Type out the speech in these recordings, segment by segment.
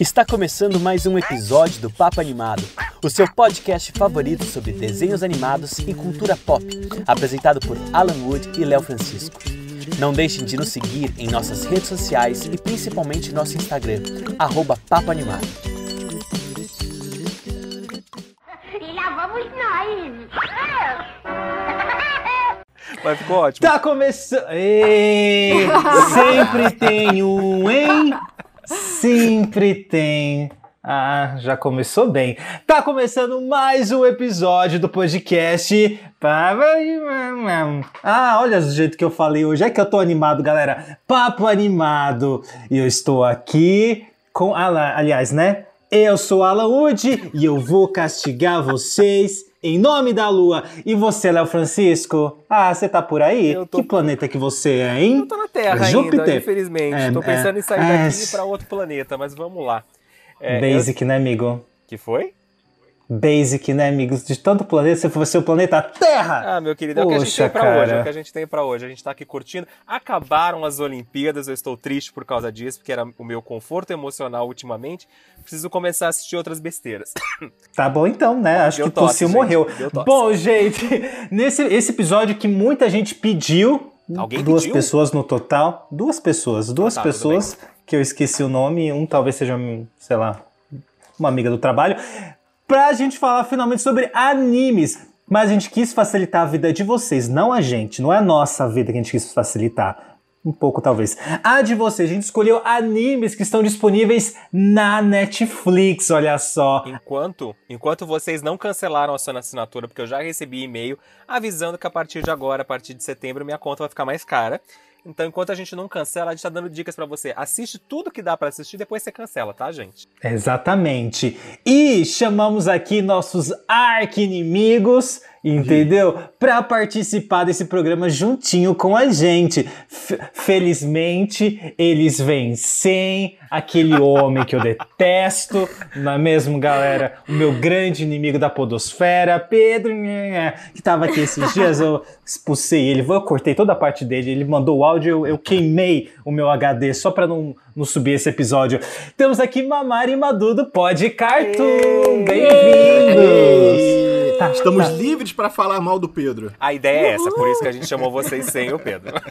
Está começando mais um episódio do Papo Animado, o seu podcast favorito sobre desenhos animados e cultura pop, apresentado por Alan Wood e Léo Francisco. Não deixem de nos seguir em nossas redes sociais e principalmente nosso Instagram, arroba Papo Animado. E lá vamos nós. Mas ficou ótimo. Tá começando. Sempre tem um, hein? Sempre tem. Ah, já começou bem. Tá começando mais um episódio do podcast. Ah, olha o jeito que eu falei hoje. É que eu tô animado, galera. Papo animado. E eu estou aqui com. Aliás, né? Eu sou Alan Wood e eu vou castigar vocês em nome da Lua. E você, Léo Francisco? Ah, você tá por aí? Eu tô- Que planeta que você é, hein? Eu tô na Terra Júpiter. ainda, infelizmente. É, tô pensando é, em sair é, daqui pra outro planeta, mas vamos lá. É, Basic, né, amigo? eu- Que foi? Basic, né, amigos? De tanto planeta, você foi ser o planeta Terra! Ah, meu querido, é o que a gente Poxa, tem pra hoje. É cara. o que a gente tem pra hoje. A gente tá aqui curtindo. Acabaram as Olimpíadas, eu estou triste por causa disso, porque era o meu conforto emocional ultimamente. Preciso começar a assistir outras besteiras. Tá bom então, né? Acho Deu que tosse, tossiu, gente. morreu. Bom, gente, nesse esse episódio que muita gente pediu, Alguém duas pediu? pessoas no total, duas pessoas, duas Ah, tá, pessoas que eu esqueci o nome, um talvez seja, sei lá, uma amiga do trabalho, pra gente falar finalmente sobre animes. Mas a gente quis facilitar a vida de vocês, não a gente, não é a nossa vida que a gente quis facilitar. Um pouco, talvez. A de vocês, a gente escolheu animes que estão disponíveis na Netflix, olha só. Enquanto, enquanto vocês não cancelaram a sua assinatura, porque eu já recebi e-mail avisando que a partir de agora, a partir de setembro, minha conta vai ficar mais cara. Então, enquanto a gente não cancela, a gente tá dando dicas pra você. Assiste tudo que dá pra assistir, depois você cancela, tá, gente? Exatamente. E chamamos aqui nossos arqui-inimigos, entendeu? Para participar desse programa juntinho com a gente. F- felizmente, eles vêm sem aquele homem que eu detesto, não é mesmo, galera? O meu grande inimigo da podosfera, Pedro, que tava aqui esses dias, eu expulsei ele, eu cortei toda a parte dele, ele mandou o áudio, eu, eu queimei o meu HD só para não, não subir esse episódio. Temos aqui Mamari e Madu do Pod Cartoon. Bem-vindos! Tá, Estamos tá. livres para falar mal do Pedro. A ideia é essa, por isso que a gente chamou vocês sem o Pedro.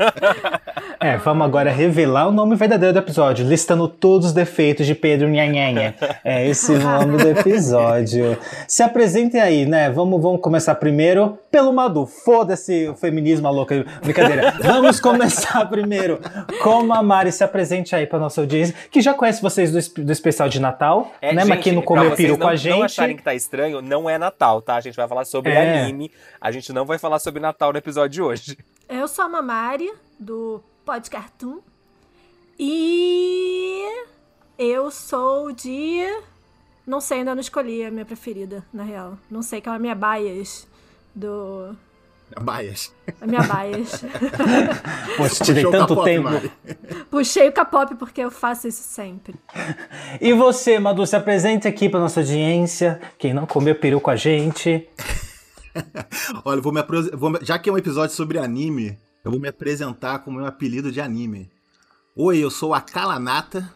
É, vamos agora revelar o nome verdadeiro do episódio, listando todos os defeitos de Pedro Nhanhanha. É esse o nome do episódio. Se apresentem aí, né? Vamos, vamos começar primeiro pelo Madu. Foda-se o feminismo louco. Brincadeira. Vamos começar primeiro com a Mari. Se apresente aí pra nossa audiência, que já conhece vocês do, do especial de Natal, É, né? Mas gente, quem não pra comeu peru não, com a Não gente. acharem que tá estranho, não é Natal, tá? A gente vai falar sobre É. anime. A gente não vai falar sobre Natal no episódio de hoje. Eu sou a Mamari, do Pod Cartoon. E eu sou de. Não sei, ainda não escolhi a minha preferida, na real. Não sei, que é a minha bias do. A minha bias. Poxa, te dei Puxou o tanto tempo. Mari. Puxei o K-pop porque eu faço isso sempre. E você, Madu, se apresente aqui pra nossa audiência. Quem não comeu peru com a gente. Olha, eu vou me vou me- já que é um episódio sobre anime, eu vou me apresentar com o meu apelido de anime. Oi, eu sou a Kalanata.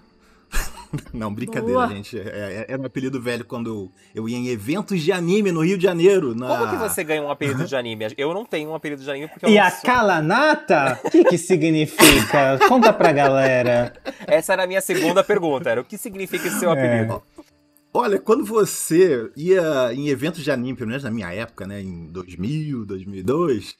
Não, brincadeira, Boa. gente. É- é- Era um apelido velho quando eu, eu ia em eventos de anime no Rio de Janeiro. Na... Como que você ganha um apelido de anime? Eu não tenho um apelido de anime porque eu E não a sou- Kalanata? O que que significa? Conta pra galera. Essa era a minha segunda pergunta, era o que significa esse seu É. apelido? Olha, quando você ia em eventos de anime, pelo menos na minha época, né, em 2000, 2002,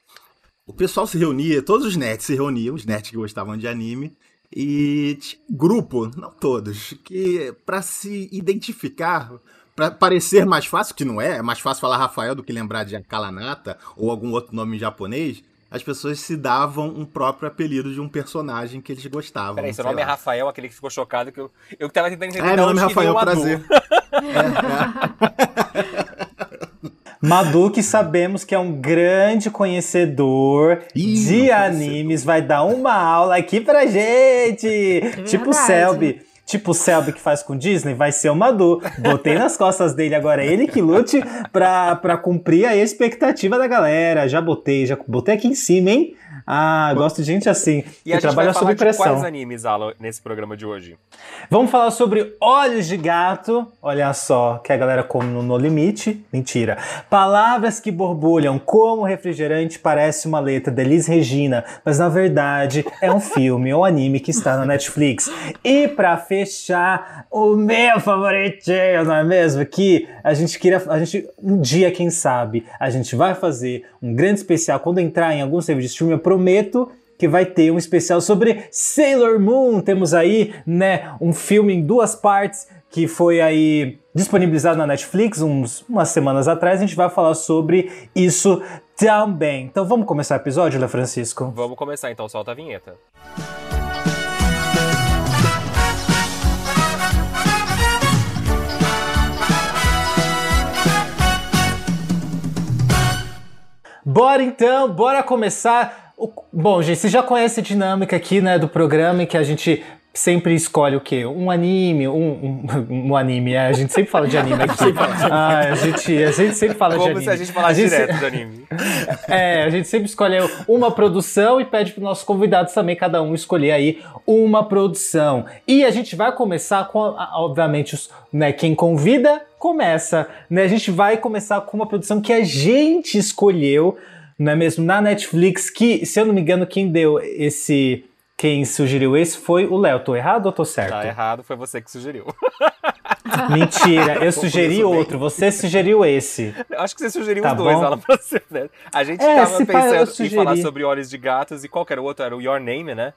o pessoal se reunia, todos os nerds se reuniam, os nerds que gostavam de anime, e grupo, não todos, que pra se identificar, pra parecer mais fácil, que não é, é mais fácil falar Rafael do que lembrar de Kalanata ou algum outro nome em japonês, as pessoas se davam um próprio apelido de um personagem que eles gostavam. Peraí, seu nome é lá. Rafael, aquele que ficou chocado que eu, eu tava tentando entender É, meu nome é Rafael, o Adu. prazer. Madu, que sabemos que é um grande conhecedor Ih, de animes, vai dar uma aula aqui pra gente. tipo o. Selby. Tipo o Selby que faz com Disney, vai ser o Madu. Botei nas costas dele agora, ele que lute pra, pra cumprir a expectativa da galera. Já botei, já botei aqui em cima, hein? Ah, gosto de gente assim, E que trabalha sob de quais pressão. animes, Alan, nesse programa de hoje? Vamos falar sobre olhos de gato. Olha só, que a galera come no No Limite. Mentira. Palavras que borbulham como refrigerante parece uma letra Elis Regina, mas na verdade é um filme ou anime que está na Netflix. E pra fechar, o meu favoritinho, não é mesmo? Que a gente queria, a gente um dia, quem sabe, a gente vai fazer um grande especial quando entrar em algum serviço de streaming, prometo que vai ter um especial sobre Sailor Moon. Temos aí, né, um filme em duas partes que foi aí disponibilizado na Netflix uns, umas semanas atrás. A gente vai falar sobre isso também. Então vamos começar o episódio, Léo Francisco? Vamos começar então, solta a vinheta. Bora então, bora começar. Bom, gente, você já conhece a dinâmica aqui, né, do programa em que a gente sempre escolhe o quê? Um anime, um, um, um anime, é, a gente sempre fala de anime aqui. ah, a, gente, a gente sempre fala de Como anime. se a gente falasse gente- direto do anime. É, a gente sempre escolhe uma produção e pede para os nossos convidados também, cada um, escolher aí uma produção. E a gente vai começar com, a- obviamente, os, né, quem convida, começa. Né? A gente vai começar com uma produção que a gente escolheu, não é mesmo? Na Netflix, que, se eu não me engano, quem deu esse. Quem sugeriu esse foi o Léo. Tô errado ou tô certo? Tá errado, foi você que sugeriu. Mentira, eu sugeri outro, você sugeriu esse. Eu Acho que você sugeriu Tá os dois, bom. Pra você, né? A gente É, tava pensando em falar sobre Olhos de Gatos e qual que era o outro? Era o Your Name, né?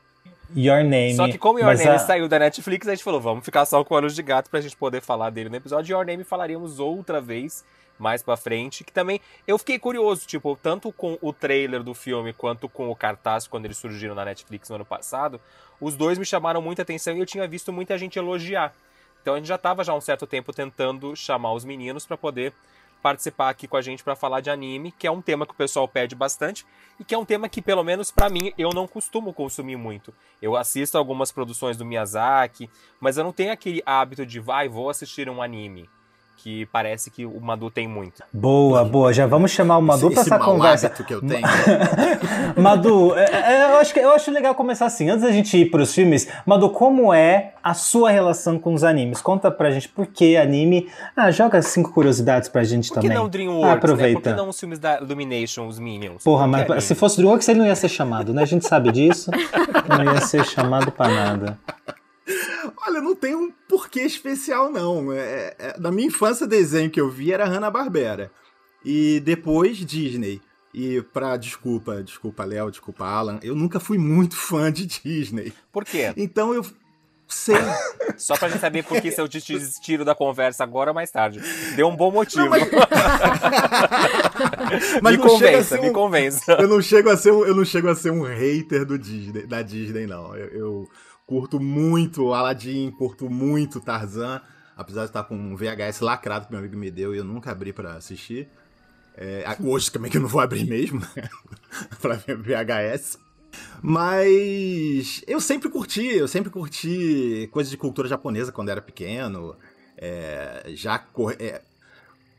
Your Name. Só que como Your Name a- saiu da Netflix, a gente falou, vamos ficar só com Olhos de Gato pra gente poder falar dele no episódio. Your Name falaríamos outra vez, mais pra frente, que também eu fiquei curioso, tipo, tanto com o trailer do filme quanto com o cartaz quando eles surgiram na Netflix no ano passado, os dois me chamaram muita atenção e eu tinha visto muita gente elogiar. Então a gente já tava já há um certo tempo tentando chamar os meninos pra poder participar aqui com a gente pra falar de anime, que é um tema que o pessoal pede bastante e que é um tema que pelo menos pra mim eu não costumo consumir muito. Eu assisto algumas produções do Miyazaki, mas eu não tenho aquele hábito de vai, vou assistir um anime, que parece que o Madu tem muito. Boa, boa. Já vamos chamar o Madu esse essa mau conversa. hábito que eu tenho. Madu, é- é, eu, acho que, eu acho legal começar assim. Antes da gente ir pros filmes, Madu, como é a sua relação com os animes? Conta pra gente por que anime. Ah, joga cinco curiosidades pra gente Por que também. não DreamWorks, Ah, né? Por aproveita. que não os filmes da Illumination, os Minions? Porra, Por que mas anime? se fosse DreamWorks ele não ia ser chamado, né? A gente sabe disso. Não ia ser chamado pra nada. Olha, não tem um porquê especial, não. É, é- na minha infância, o desenho que eu vi era Hanna-Barbera. E depois, Disney. E pra, desculpa, desculpa, Léo, desculpa, Alan, eu nunca fui muito fã de Disney. Por quê? Então eu sei. Só pra gente saber por que se eu te tiro da conversa agora ou mais tarde. Deu um bom motivo. mas- Mas me não convença, ser me um- convença. eu não chego a ser um, eu não chego a ser um hater do Disney, da Disney não. Eu, eu curto muito Aladdin, curto muito Tarzan, apesar de estar com um VHS lacrado que meu amigo me deu e eu nunca abri pra assistir. É, hoje também que eu não vou abrir mesmo pra ver VHS. Mas eu sempre curti, eu sempre curti coisas de cultura japonesa quando era pequeno. É, já cor- é,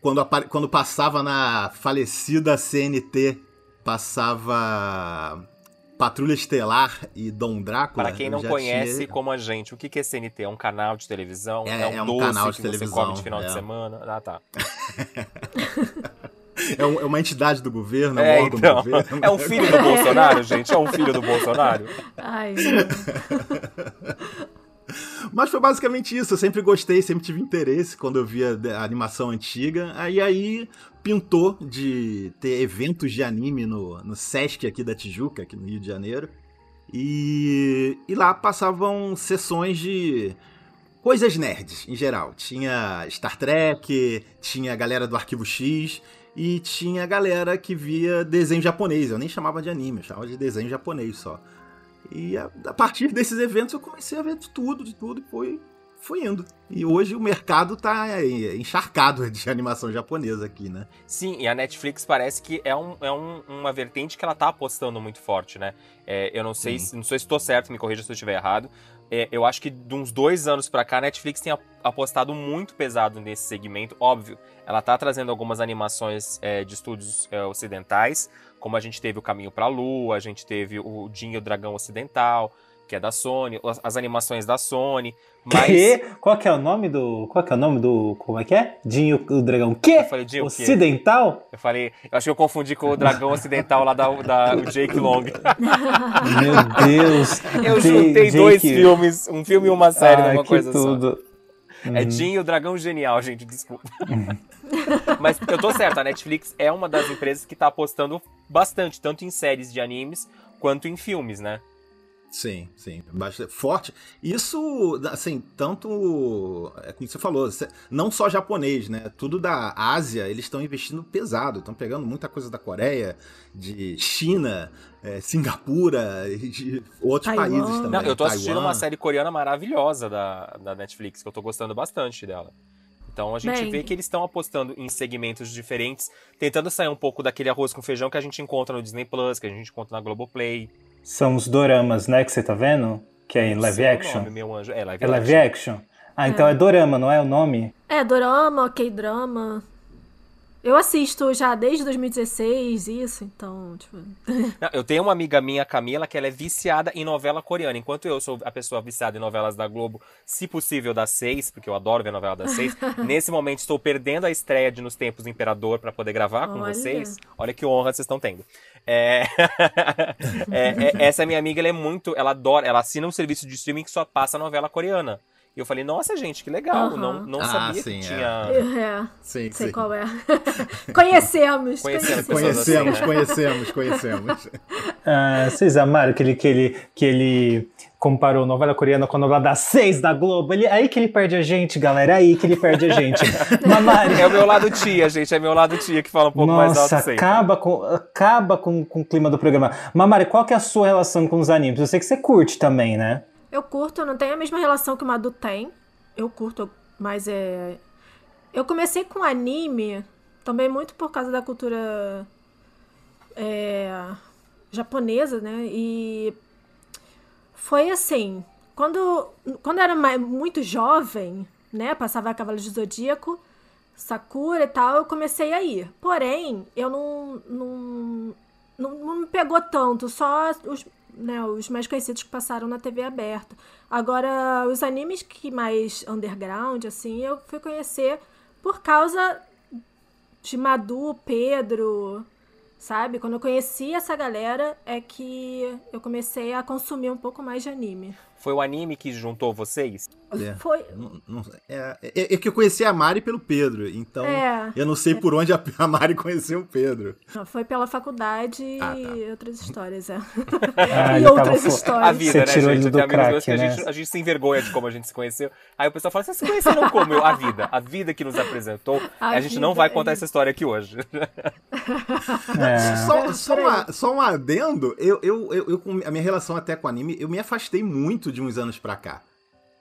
quando, quando passava na falecida CNT, passava Patrulha Estelar e Dom Drácula. Para quem não conhece tinha- como a gente, o que que é CNT? É um canal de televisão? É- um é um doce canal de que televisão, você come de final de é. semana? Ah, tá. É, um- é uma entidade do governo, é um É, órgão então. do governo. É um filho do Bolsonaro, gente? É um filho do Bolsonaro? Ai. Mas foi basicamente isso. Eu sempre gostei, sempre tive interesse quando eu via a animação antiga. Aí aí pintou de ter eventos de anime no, no Sesc aqui da Tijuca, aqui no Rio de Janeiro. E, e lá passavam sessões de coisas nerds, em geral. Tinha Star Trek, tinha a galera do Arquivo X e tinha a galera que via desenho japonês. Eu nem chamava de anime, eu chamava de desenho japonês só. E a, a partir desses eventos eu comecei a ver de tudo, de tudo, e foi, foi indo. E hoje o mercado tá é, encharcado de animação japonesa aqui, né? Sim, e a Netflix parece que é, um, é um, uma vertente que ela tá apostando muito forte, né? É, eu não sei, se, não sei se estou certo, me corrija se eu estiver errado. É, eu acho que de uns dois anos pra cá, a Netflix tem apostado muito pesado nesse segmento. Óbvio, ela tá trazendo algumas animações é, de estúdios é, ocidentais, como a gente teve o Caminho pra Lua, a gente teve o e o Dragão Ocidental, que é da Sony, as, as animações da Sony. Mas... Que? Qual que é o nome do. Qual que é o nome do. Como é que é? Dinho o Dragão. Que? Eu falei, Dinho o quê? Ocidental? Eu falei. Eu acho que eu confundi com o Dragão Ocidental lá da, da o Jake Long. Meu Deus! Eu J- juntei Jake. dois filmes, um filme e uma série Ai, numa coisa só. tudo. É Jim e o Dragão Genial, gente, desculpa. Mas eu tô certo, a Netflix é uma das empresas que tá apostando bastante, tanto em séries de animes quanto em filmes, né? Sim, sim. Bastante forte. Isso, assim, tanto. É como você falou, não só japonês, né? Tudo da Ásia, eles estão investindo pesado. Estão pegando muita coisa da Coreia, de China, é, Singapura, e de outros Taiwan. países também. Não, eu tô assistindo Taiwan. uma série coreana maravilhosa da, da Netflix, que eu tô gostando bastante dela. Então a gente Bem. vê que eles estão apostando em segmentos diferentes, tentando sair um pouco daquele arroz com feijão que a gente encontra no Disney Plus, que a gente encontra na Globoplay. São os doramas, né, que você tá vendo? Que é em live o action. nome, meu anjo. É, live É live action. action? Ah, então é dorama, não é o nome? É, dorama, K-drama. Eu assisto já desde 2016 isso, então, tipo... Não, eu tenho uma amiga minha, Camila, que ela é viciada em novela coreana. Enquanto eu sou a pessoa viciada em novelas da Globo, se possível das seis, porque eu adoro ver novela das seis. nesse momento estou perdendo a estreia de Nos Tempos do Imperador para poder gravar com Olha. vocês. Olha que honra vocês estão tendo. É... é, é, essa minha amiga, ela é muito. Ela adora, ela assina um serviço de streaming que só passa novela coreana. E eu falei, nossa, gente, que legal. Aham. Não, não Ah, sabia sim, que é. tinha. É, Sim, sei sim. qual é. conhecemos, Conhecemos conhecemos. assim, Conhecemos, né? conhecemos, conhecemos. Ah, vocês amaram que ele, que, ele, que ele comparou novela coreana com a novela das seis da Globo? Ele, aí que ele perde a gente, galera. Aí que ele perde a gente. Mamari. É o meu lado tia, gente. É meu lado tia que fala um pouco mais Nossa, alto sempre. acaba com, acaba com, com o clima do programa. Mamari, qual que é a sua relação com os animes? Eu sei que você curte também, né? Eu curto, eu não tenho a mesma relação que o Madu tem. Eu curto, mas é. Eu comecei com anime também muito por causa da cultura é, japonesa, né? E foi assim, quando, quando era muito jovem, né? Passava Cavaleiros do Zodíaco, Sakura e tal, eu comecei a ir. Porém, eu não, não, não, não me pegou tanto, só os, né, os mais conhecidos que passaram na TV aberta. Agora, os animes que mais underground, assim, eu fui conhecer por causa de Madu, Pedro, sabe? Quando eu conheci essa galera é que eu comecei a consumir um pouco mais de anime. Foi o anime que juntou vocês? É. Foi. Não- não- é, é- é que eu conheci a Mari pelo Pedro, então É. eu não sei por onde a, a Mari conheceu o Pedro. Não, Foi pela faculdade Ah, tá. e outras histórias, é. Ah, e outras histórias. A vida, Você né, gente? do crack, que a né? gente, a gente se envergonha de como a gente se conheceu. Aí o pessoal fala, vocês se conheceram como? Eu, a vida. A vida que nos apresentou. A A, gente não vida, vai é contar isso. essa história aqui hoje. É. Só, só, uma- só um adendo, eu, eu, eu, eu a minha relação até com anime, eu me afastei muito de uns anos pra cá.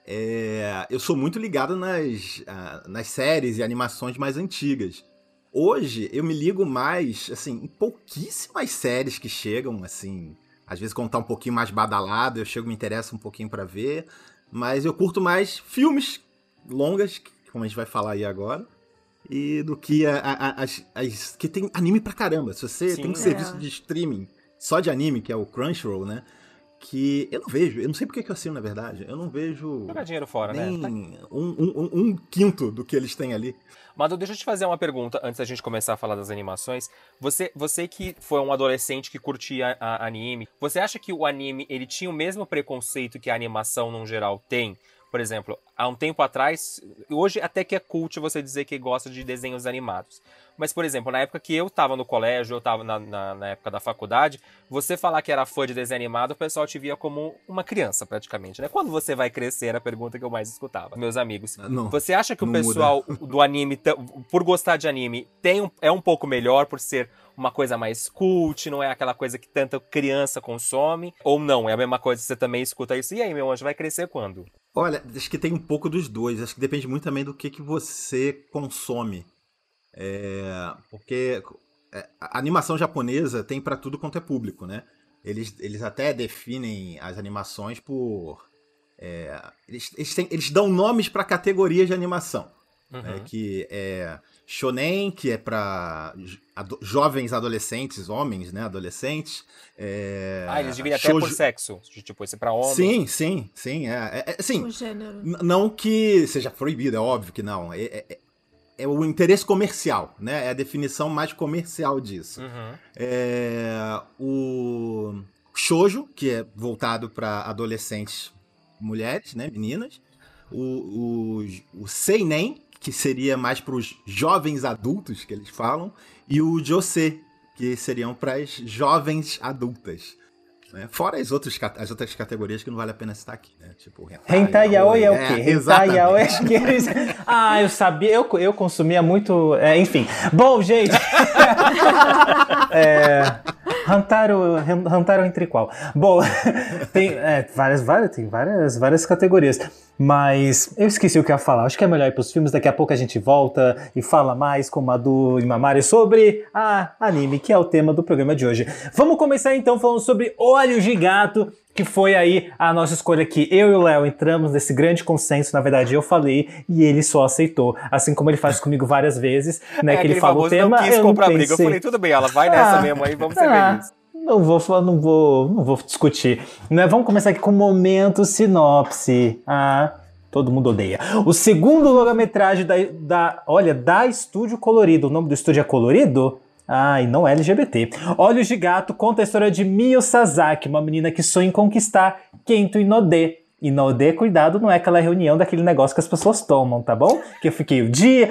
É, eu sou muito ligado nas, ah, nas séries e animações mais antigas. Hoje eu me ligo mais, assim, em pouquíssimas séries que chegam, assim. Às vezes quando tá um pouquinho mais badalado, eu chego me interesso um pouquinho pra ver. Mas eu curto mais filmes longas, como a gente vai falar aí agora. E do que a- a- as, as- que tem anime pra caramba. Se você Sim, tem um é. serviço de streaming só de anime, que é o Crunchyroll, né? Que eu não vejo, eu não sei porque que eu assino, na verdade. Eu não vejo Jogar dinheiro fora, né? nem um, um- um- um quinto do que eles têm ali. Madu, deixa eu te fazer uma pergunta antes da gente começar a falar das animações. Você, você que foi um adolescente que curtia a- anime, você acha que o anime ele tinha o mesmo preconceito que a animação no geral tem? Por exemplo, há um tempo atrás, hoje até que é cult você dizer que gosta de desenhos animados. Mas, por exemplo, na época que eu tava no colégio, eu tava na, na, na época da faculdade, você falar que era fã de desenho animado, o pessoal te via como uma criança, praticamente, né? Quando você vai crescer, era a pergunta que eu mais escutava. Meus amigos. Não, você acha que o pessoal do anime, por gostar de anime, tem um- é um pouco melhor por ser uma coisa mais cult, não é aquela coisa que tanta criança consome? Ou não? É a mesma coisa, você também escuta isso. E aí, meu anjo, vai crescer quando? Olha, acho que tem um pouco dos dois. Acho que depende muito também do que, que você consome. É, porque é, a animação japonesa tem pra tudo quanto é público, né? Eles, eles até definem as animações por. é, eles, eles, têm- eles dão nomes pra categorias de animação. Uhum. né? Que é shonen, que é pra jo- ado- jovens adolescentes, homens, né? Adolescentes. É, ah, eles dividem até por sexo. Tipo, esse pra homem. Sim, sim, sim. É, é, é. N- Não que seja proibido, é óbvio que não. É, é- o interesse comercial, né? É a definição mais comercial disso. Uhum. É, o shoujo, que é voltado para adolescentes mulheres, né? Meninas. O, o, o seinen, que seria mais para os jovens adultos, que eles falam. E o josei, que seriam para as jovens adultas. Né? Fora as outras, as outras categorias que não vale a pena citar aqui, né? Tipo, Hentai yaoi é o quê? Hentai exatamente. yaoi é aqueles... Ah, eu sabia, eu, eu consumia muito... é, enfim. Bom, gente... é... Hantaro entre qual? Bom, tem é, várias, várias, tem várias, várias categorias. Mas eu esqueci o que ia falar. Acho que é melhor ir pros filmes. Daqui a pouco a gente volta e fala mais com Madu e Mamari sobre a anime, que é o tema do programa de hoje. Vamos começar então falando sobre Olhos de Gato, que foi aí a nossa escolha aqui. Eu e o Léo entramos nesse grande consenso. Na verdade, eu falei e ele só aceitou. Assim como ele faz comigo várias vezes, né? É que ele fala o tema. não quis eu comprar não briga. Eu falei, tudo bem, ela vai nessa Ah, mesmo aí, vamos ser ah, felizes. Não vou, falar- não vou, não vou discutir. Né? Vamos começar aqui com o momento sinopse. Ah, todo mundo odeia. O segundo longa-metragem da, da, olha, da Estúdio Colorido. O nome do estúdio é Colorido? Ah, e não é LGBT. Olhos de Gato conta a história de Mio Sasaki, uma menina que sonha em conquistar Kento Inode. Inode, cuidado, não é aquela reunião daquele negócio que as pessoas tomam, tá bom? Que eu fiquei o dia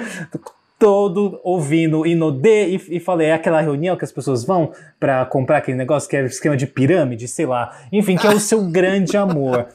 todo ouvindo Inode e, e falei, é aquela reunião que as pessoas vão pra comprar aquele negócio que é esquema de pirâmide, sei lá. Enfim, que é o seu grande amor.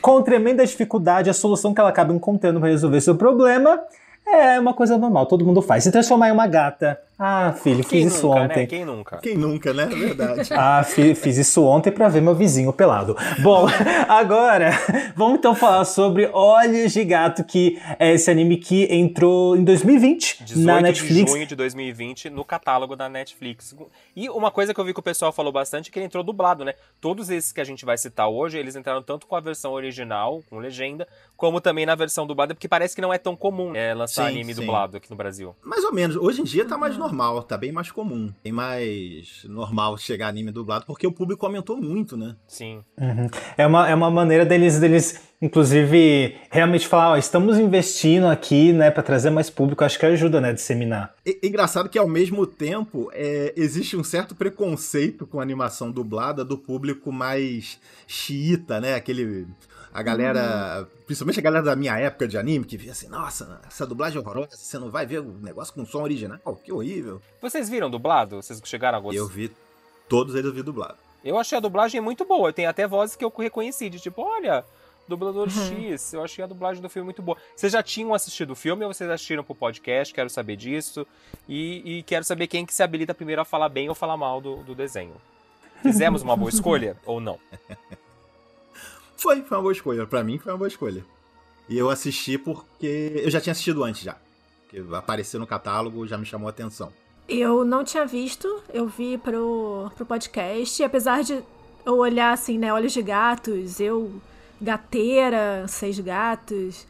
Com tremenda dificuldade, a solução que ela acaba encontrando para resolver seu problema é uma coisa normal, todo mundo faz. Se transformar em uma gata. Ah, filho, Quem fiz isso nunca, ontem. né? Quem nunca? Quem nunca, né? É verdade. Ah, fi- fiz isso ontem pra ver meu vizinho pelado. Bom, agora vamos então falar sobre Olhos de Gato, que é esse anime que entrou em 2020 18 na de Netflix. junho de 2020 no catálogo da Netflix. E uma coisa que eu vi que o pessoal falou bastante é que ele entrou dublado, né? Todos esses que a gente vai citar hoje, eles entraram tanto com a versão original, com legenda, como também na versão dublada, porque parece que não é tão comum é, lançar Sim, anime sim. dublado aqui no Brasil. Mais ou menos. Hoje em dia tá mais normal, tá bem mais comum. Tem mais normal chegar anime dublado, porque o público aumentou muito, né? Sim. Uhum. É, uma, é uma maneira deles, deles, inclusive, realmente falar, ó, estamos investindo aqui, né, pra trazer mais público, acho que ajuda, né, a disseminar. E- engraçado que ao mesmo tempo é, existe um certo preconceito com a animação dublada do público mais xiita, né? Aquele. A galera, principalmente a galera da minha época de anime, que via assim, nossa, essa dublagem é horrorosa, você não vai ver o negócio com som original, que horrível. Vocês viram dublado? Vocês chegaram a gostar? Eu vi, todos eles eu vi dublado. Eu achei a dublagem muito boa. Tem até vozes que eu reconheci, de tipo, olha, dublador X, eu achei a dublagem do filme muito boa. Vocês já tinham assistido o filme ou vocês assistiram pro podcast? Quero saber disso. E, e quero saber quem que se habilita primeiro a falar bem ou falar mal do, do desenho. Fizemos uma boa escolha ou não? Foi, foi uma boa escolha. Pra mim foi uma boa escolha. E eu assisti porque eu já tinha assistido antes já. Porque apareceu no catálogo, já me chamou a atenção. Eu não tinha visto, eu vi pro, pro podcast, e apesar de eu olhar assim, né, olhos de gatos, eu, gateira, seis gatos,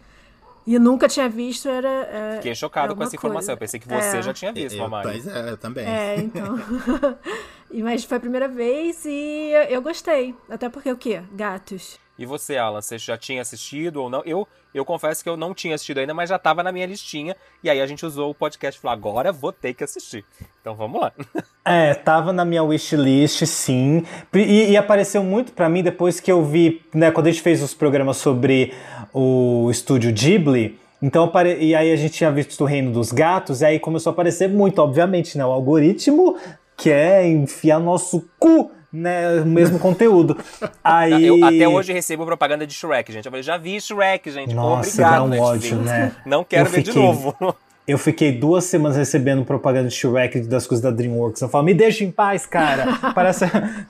e nunca tinha visto, era. é, Fiquei chocado com essa informação. Eu coisa. pensei que você É. já tinha visto, eu, Mamari. Pois é, eu também. É, então. E- Mas foi a primeira vez e eu, gostei. Até porque o quê? Gatos. E você, Alan, você já tinha assistido ou não? Eu, eu confesso que eu não tinha assistido ainda, mas já tava na minha listinha. E aí a gente usou o podcast e falou, agora vou ter que assistir. Então vamos lá. É, tava na minha wishlist, sim. E, e apareceu muito pra mim depois que eu vi, né, quando a gente fez os programas sobre o estúdio Ghibli, Então, e aí a gente tinha visto o Reino dos Gatos, e aí começou a aparecer muito, obviamente, né? O algoritmo quer enfiar nosso cu, né? O mesmo conteúdo. Aí... Eu até hoje recebo propaganda de Shrek, gente. Eu falei, já vi Shrek, gente. Nossa, obrigado, dá um ódio, né? Não quero Eu ver de fiquei- novo. Eu fiquei duas semanas recebendo propaganda de Shrek das coisas da DreamWorks. Eu falo, me deixa em paz, cara. Parece,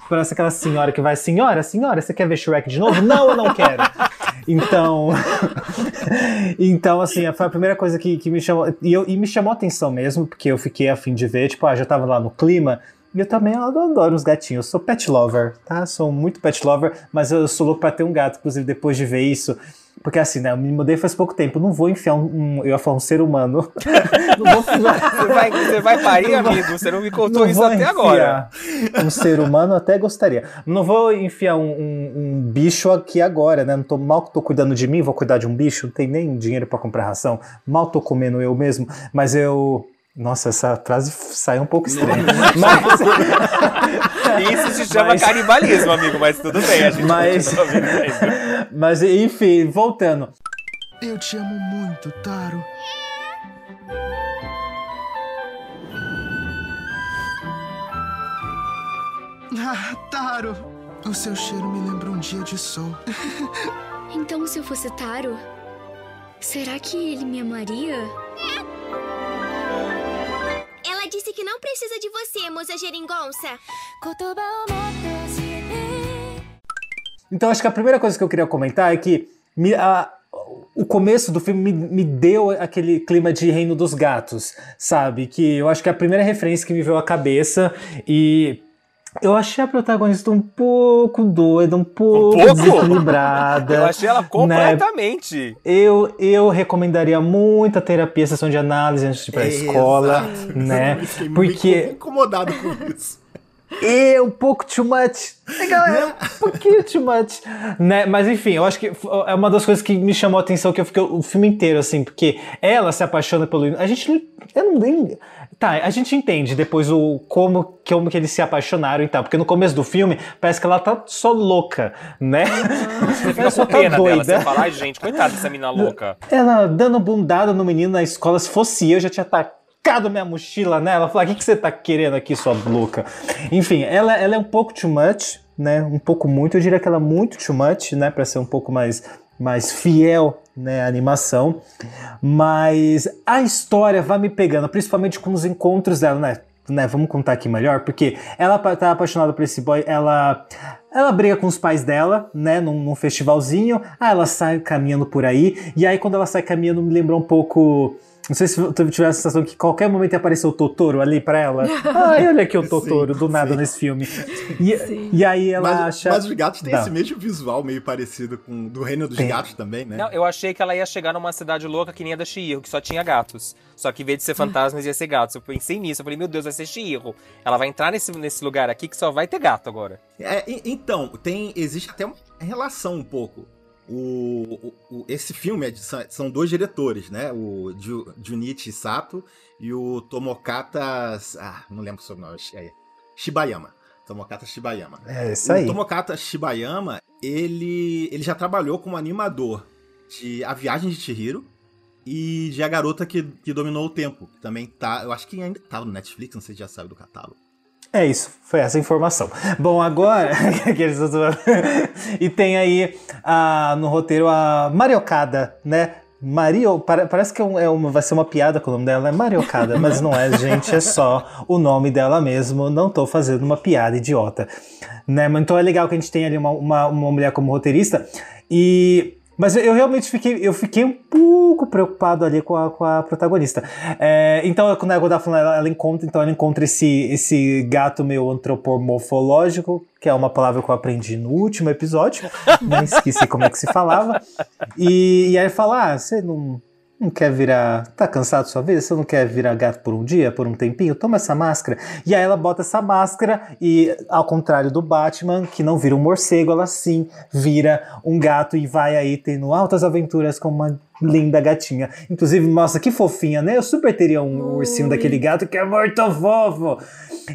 parece aquela senhora que vai, senhora, senhora, você quer ver Shrek de novo? Não, eu não quero. Então, então assim, foi a primeira coisa que, que me chamou, e, eu, e me chamou atenção mesmo, porque eu fiquei a fim de ver, tipo, ah, já tava lá no clima, e eu também adoro os gatinhos, eu sou pet lover, tá? Sou muito pet lover, mas eu sou louco pra ter um gato, inclusive depois de ver isso, porque assim, né, eu me mudei faz pouco tempo, não vou enfiar um, um- eu ia falar um ser humano, não vou Você vai, você vai parir, amigo? Você não me contou não isso até agora. Um ser humano até gostaria. Não vou enfiar um, um- um bicho aqui agora, né? Não tô, mal que tô cuidando de mim, vou cuidar de um bicho, não tem nem dinheiro pra comprar ração. Mal tô comendo eu mesmo, mas eu. Nossa, essa frase saiu um pouco estranha. Mas, Isso se chama Mas- canibalismo, amigo, mas tudo bem, a gente Mas- mas enfim, voltando. Eu te amo muito, Taro. Ah, Taro! O seu cheiro me lembra um dia de sol. Então, se eu fosse Taro, será que ele me amaria? Disse que não precisa de você, moça geringonça. Então, acho que a primeira coisa que eu queria comentar é que me- a- o começo do filme me, me deu aquele clima de Reino dos Gatos, sabe? Que eu acho que é a primeira referência que me veio à cabeça e. Eu achei a protagonista um pouco doida, um pouco, pouco? desequilibrada. Eu achei ela né? completamente. Eu, eu recomendaria muito a terapia, sessão de análise antes de ir pra escola, Exato. né? Eu fiquei Porque meio incomodado com isso. É um pouco too much. É, galera, um pouquinho too much. Né? Mas enfim, eu acho que é uma das coisas que me chamou a atenção que eu fiquei o filme inteiro, assim, porque ela se apaixona pelo. A gente não. Eu não nem. Tá, a gente entende depois o como, como que eles se apaixonaram e tal. Porque no começo do filme parece que ela tá só louca, né? Você fica ela com só tá pena dela. doida. Você fala, ai, gente, coitada dessa mina louca. Ela dando bundada no menino na escola, se fosse eu, já tinha tacado minha mochila nela. Falar, o que, que você tá querendo aqui, sua louca? Enfim, ela, ela é um pouco too much, né? Um pouco muito. Eu diria que ela é muito too much, né? Pra ser um pouco mais, mais fiel, né? Animação. Mas a história vai me pegando, principalmente com os encontros dela, né? Né, vamos contar aqui melhor, porque ela tá apaixonada por esse boy, ela ela briga com os pais dela, né, num, num festivalzinho, ah, ela sai caminhando por aí, e aí quando ela sai caminhando me lembrou um pouco, não sei se tu tiver a sensação que qualquer momento ia aparecer o Totoro ali pra ela, ai, olha aqui o Totoro, do nada nesse filme, e, e aí ela Mas, acha... mas os gatos têm esse mesmo visual meio parecido com o do Reino dos Tem. Gatos também, né? Não, eu achei que ela ia chegar numa cidade louca que nem a da Shihiro, que só tinha gatos. Só que em vez de ser fantasmas, ia ser gatos. Eu pensei nisso. Eu falei, meu Deus, vai ser Shihiro. Ela vai entrar nesse, nesse lugar aqui que só vai ter gato agora. É, e- então, tem, existe até uma relação um pouco. O, o- o- esse filme é de- são, dois diretores, né? O Ju- Junichi Sato e o Tomokata. Ah, não lembro o sobrenome. É, Shibayama. Tomokata Shibayama. É isso O aí. Tomokata Shibayama, ele, ele já trabalhou como animador de A Viagem de Chihiro e de A Garota que, que Dominou o Tempo. que Também tá, eu acho que ainda tá no Netflix, não sei se já saiu do catálogo. É isso, foi essa a informação. Bom, agora. outros- e tem aí ah, no roteiro a Mariocada, né? Mario, pare- parece que é é uma, vai ser uma piada com o nome dela, é Mariocada, mas não é, gente, é só o nome dela mesmo. Não tô fazendo uma piada idiota. Né? Então é legal que a gente tem ali uma, uma, uma mulher como roteirista. E. Mas eu, realmente fiquei, eu fiquei um pouco preocupado ali com a, com a protagonista. É, então, quando a falando, ela, ela encontra, então ela encontra esse, esse gato meio antropomorfológico, que é uma palavra que eu aprendi no último episódio, esqueci como é que se falava. E, e aí fala: ah, você não, não quer virar. Tá cansado sua vida? Você não quer virar gato por um dia, por um tempinho? Toma essa máscara. E aí ela bota essa máscara e, ao contrário do Batman, que não vira um morcego, ela sim vira um gato e vai aí tendo altas aventuras com uma linda gatinha. Inclusive, nossa, que fofinha, né? Eu super teria um ursinho daquele gato que é muito fofo.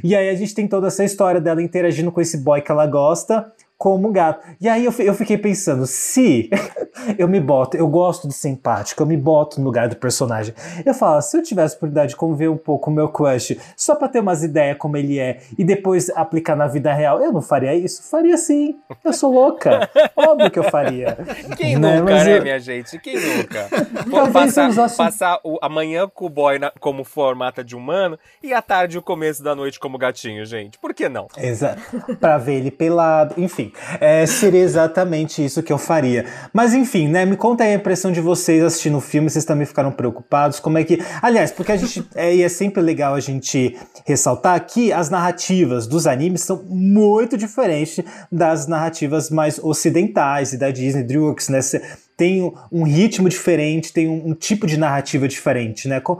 E aí a gente tem toda essa história dela interagindo com esse boy que ela gosta como um gato. E aí eu, eu fiquei pensando, se eu me boto, eu gosto de ser empático, eu me boto no lugar do personagem. Eu falo, se eu tivesse a oportunidade de conviver um pouco o meu crush, só pra ter umas ideias como ele é, e depois aplicar na vida real, eu não faria isso? Faria sim. Eu sou louca. Óbvio que eu faria. Quem Né, nunca, mas né, eu- minha gente? Quem nunca? Pô, Talvez passar usasse- passar o, a manhã com o boy na- como formata de humano e à tarde o começo da noite como gatinho, gente. Por que não? Exato. Pra ver ele pelado, enfim. É, seria exatamente isso que eu faria. Mas enfim, né? Me conta aí a impressão de vocês assistindo o filme. Vocês também ficaram preocupados? Como é que. Aliás, porque a gente. É, e é sempre legal a gente ressaltar que as narrativas dos animes são muito diferentes das narrativas mais ocidentais e da Disney, DreamWorks, né? Cê- Tem um- um ritmo diferente, tem um, um tipo de narrativa diferente, né? Com-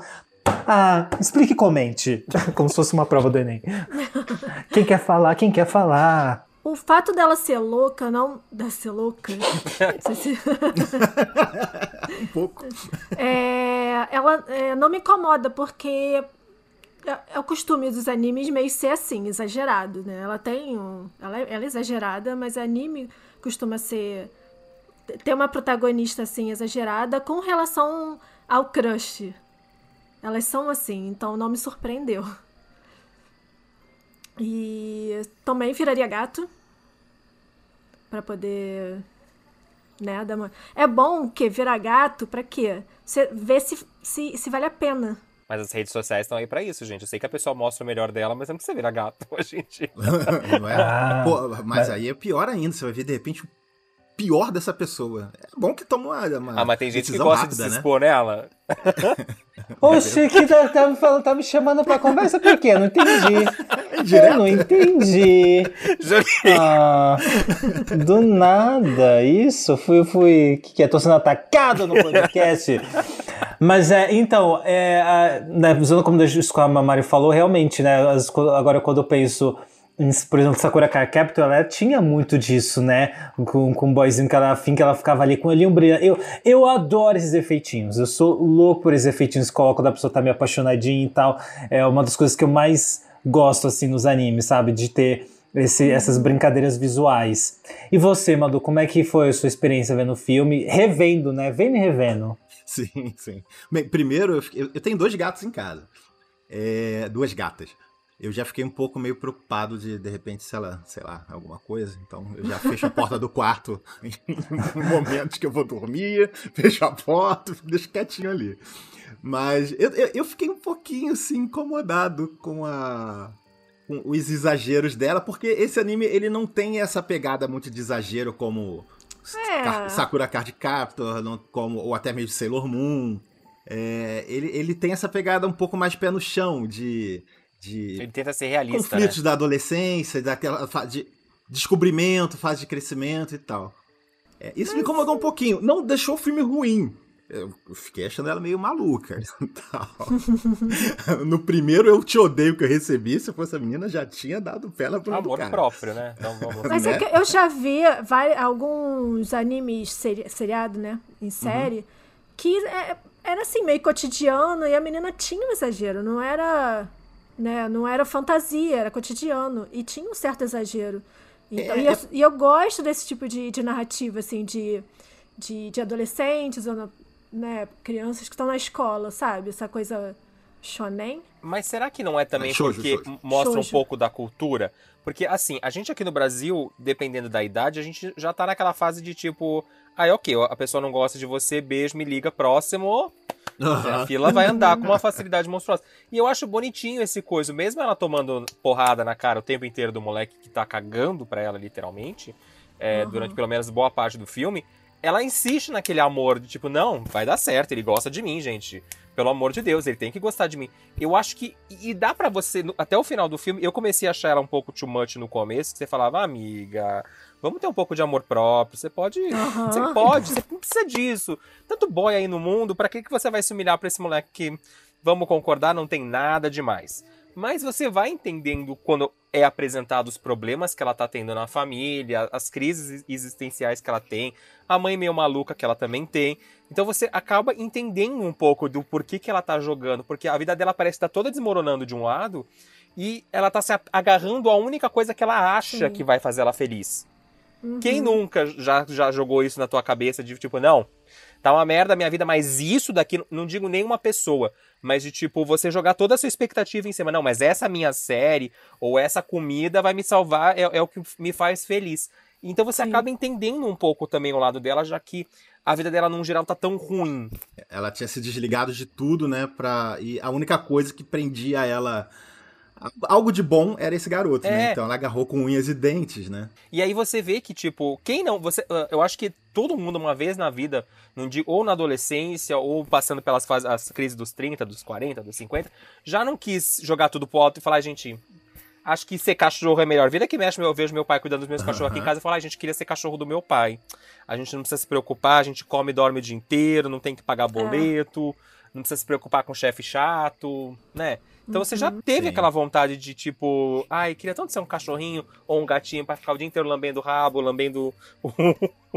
Ah, explique e comente. Como se fosse uma prova do Enem. Quem quer falar? Quem quer falar? O fato dela ser louca, não. Dela ser louca. se- Um pouco. É, ela é, não me incomoda, porque é, é o costume dos animes meio ser assim, exagerado, né? Ela tem um. Ela, é- ela é exagerada, mas anime costuma ser. ter uma protagonista assim, exagerada, com relação ao crush. Elas são assim, então não me surpreendeu. E também viraria gato. Pra poder. Né, dar uma... É bom que virar gato pra quê? Você vê se, se, se vale a pena. Mas as redes sociais estão aí pra isso, gente. Eu sei que a pessoa mostra o melhor dela, mas não precisa virar gato hoje em dia. Não é? Ah, Pô, mas mas- aí é pior ainda, você vai ver de repente o pior dessa pessoa. É bom que toma uma, uma Ah, mas tem gente que gosta rápida, de se né? expor nela. Oxe, que tá, tá me falando, tá me chamando pra conversa por quê? Não entendi. Direto? Eu não entendi. Ah, do nada, isso. Fui, fui. Que que é? Tô sendo atacado no podcast. Mas é, então, é, a, né, usando como a Mari falou, realmente, né? as agora quando eu penso. Por exemplo, Sakura Card Captor, ela tinha muito disso, né? Com, com o boyzinho que ela afim, que ela ficava ali com ele um brilho. Eu, eu adoro esses efeitinhos. Eu sou louco por esses efeitinhos que colocam da pessoa estar meio apaixonadinha e tal. É uma das coisas que eu mais gosto, assim, nos animes, sabe? De ter esse- essas brincadeiras visuais. E você, Madu, como é que foi a sua experiência vendo o filme? Revendo, né? Vendo e revendo. Sim, sim. Bem, primeiro, eu, eu tenho dois gatos em casa. É, duas gatas. Eu já fiquei um pouco meio preocupado de, de repente, sei lá, sei lá, alguma coisa. Então, eu já fecho a porta do quarto em momentos que eu vou dormir, fecho a porta, deixo quietinho ali. Mas eu, eu, eu fiquei um pouquinho, assim, incomodado com a... Com os exageros dela, porque esse anime, ele não tem essa pegada muito de exagero como É. Sakura Card Captor, não- como, ou até mesmo Sailor Moon. É, ele, ele tem essa pegada um pouco mais pé no chão de, de Ele tenta ser realista, né? conflitos da adolescência, daquela fase de descobrimento, fase de crescimento e tal. É, isso me incomodou um pouquinho. Não deixou o filme ruim. Eu fiquei achando ela meio maluca. tal. no primeiro eu te odeio que eu recebi. Se fosse a menina, já tinha dado pela pro Amor cara. próprio, né? Então vamos. Mas é Né? que eu já vi vai, alguns animes seri seriado, né? Em série, que é- era assim, meio cotidiano, e a menina tinha um exagero, não era. Né, não era fantasia, era cotidiano. E tinha um certo exagero. Então, É, e, eu, é- e eu gosto desse tipo de, de narrativa, assim, de, de, de adolescentes, ou na- né, crianças que estão na escola, sabe? Essa coisa shonen. Mas será que não é também É, shoujo, porque shoujo. mostra um Shoujo. pouco da cultura? Porque, assim, a gente aqui no Brasil, dependendo da idade, a gente já tá naquela fase de tipo, aí ok, a pessoa não gosta de você, beijo, me liga, próximo. A fila vai andar com uma facilidade monstruosa. E eu acho bonitinho esse coisa, mesmo ela tomando porrada na cara o tempo inteiro do moleque que tá cagando pra ela, literalmente, é, Uhum. durante pelo menos boa parte do filme, ela insiste naquele amor de tipo, não, vai dar certo, ele gosta de mim, gente. Pelo amor de Deus, ele tem que gostar de mim. Eu acho que. E dá pra você. Até o final do filme, eu comecei a achar ela um pouco too much no começo, que você falava, "Ah, amiga, vamos ter um pouco de amor próprio. Você pode. Aham. Você pode, você não precisa disso. Tanto boy aí no mundo, pra que, que você vai se humilhar pra esse moleque que, vamos concordar, não tem nada demais. Mas você vai entendendo quando é apresentado os problemas que ela tá tendo na família, as crises existenciais que ela tem, a mãe meio maluca que ela também tem. Então você acaba entendendo um pouco do porquê que ela tá jogando, porque a vida dela parece estar toda desmoronando de um lado e ela tá se agarrando a única coisa que ela acha Sim. que vai fazer ela feliz. Quem nunca já, já jogou isso na tua cabeça de tipo, não, tá uma merda a minha vida, mas isso daqui, não digo nenhuma pessoa, mas de tipo, você jogar toda a sua expectativa em cima. Não, mas essa minha série ou essa comida vai me salvar, é, é o que me faz feliz. Então você acaba entendendo um pouco também o lado dela, já que a vida dela, num geral, tá tão ruim. Ela tinha se desligado de tudo, né? Pra... E a única coisa que prendia ela. Algo de bom era esse garoto, É. né? Então ela agarrou com unhas e dentes, né? E aí você vê que, tipo, quem não. você ah, Eu acho que todo mundo, uma vez na vida, ou na adolescência, ou passando pelas fases, as crises dos 30, dos 40, dos 50, já não quis jogar tudo pro alto e falar, gente. Acho que ser cachorro é melhor. Vida que mexe, eu vejo meu pai cuidando dos meus cachorros aqui em casa e falo, a gente queria ser cachorro do meu pai. A gente não precisa se preocupar, a gente come e dorme o dia inteiro, não tem que pagar boleto, não precisa se preocupar com chefe chato, né? Então você já teve Sim. aquela vontade de tipo, ai, queria tanto ser um cachorrinho ou um gatinho pra ficar o dia inteiro lambendo o rabo, lambendo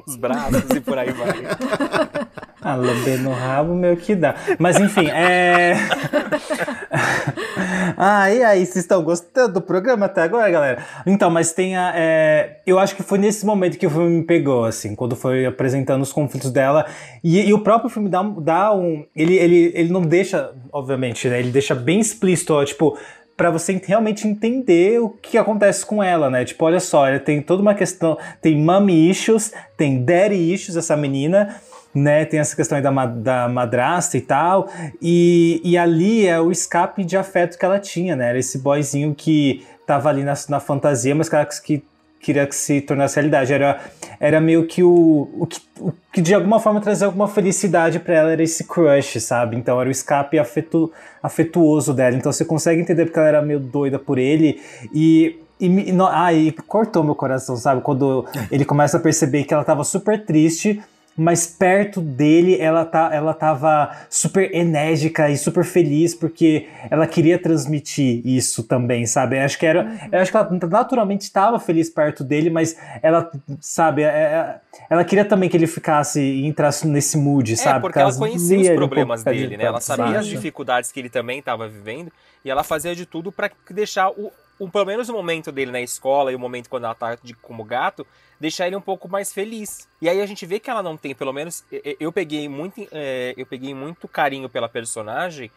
os braços e por aí vai. Ah, lamber no rabo, meu que dá. Mas enfim, é. ah, e aí, vocês estão gostando do programa até agora, galera? Então, mas tem a. é, Eu acho que foi nesse momento que o filme me pegou, assim, quando foi apresentando os conflitos dela. E, e o próprio filme dá, dá um. Ele, ele, ele não deixa, obviamente, né? Ele deixa bem explícito, ó, tipo. Pra você realmente entender o que acontece com ela, né? Tipo, olha só, ela tem toda uma questão. Tem mommy issues, tem daddy issues, essa menina né? Tem essa questão aí da, da madrasta e tal. E, e ali é o escape de afeto que ela tinha, né? Era esse boyzinho que tava ali na, na fantasia, mas que, que queria que se tornasse realidade. Era, era meio que o, o, que, o que de alguma forma trazia alguma felicidade pra ela, era esse crush, sabe? Então era o escape afetu, afetuoso dela. Então você consegue entender porque ela era meio doida por ele. E. E, no- ah, e cortou meu coração, sabe? Quando ele começa a perceber que ela tava super triste, mas perto dele ela, tá, ela tava super enérgica e super feliz porque ela queria transmitir isso também, sabe? Eu acho que era, eu acho que ela naturalmente estava feliz perto dele, mas ela, sabe, é- é- ela queria também que ele ficasse e entrasse nesse mood, sabe? É, porque ela conhecia os um problemas pouco dele, né? Ela sabia as dificuldades que ele também estava vivendo e ela fazia de tudo pra deixar o, o pelo menos o momento dele na escola e o momento quando ela tá de, como gato, deixar ele um pouco mais feliz. E aí a gente vê que ela não tem, pelo menos e- e- eu peguei muito, é, eu peguei muito carinho pela personagem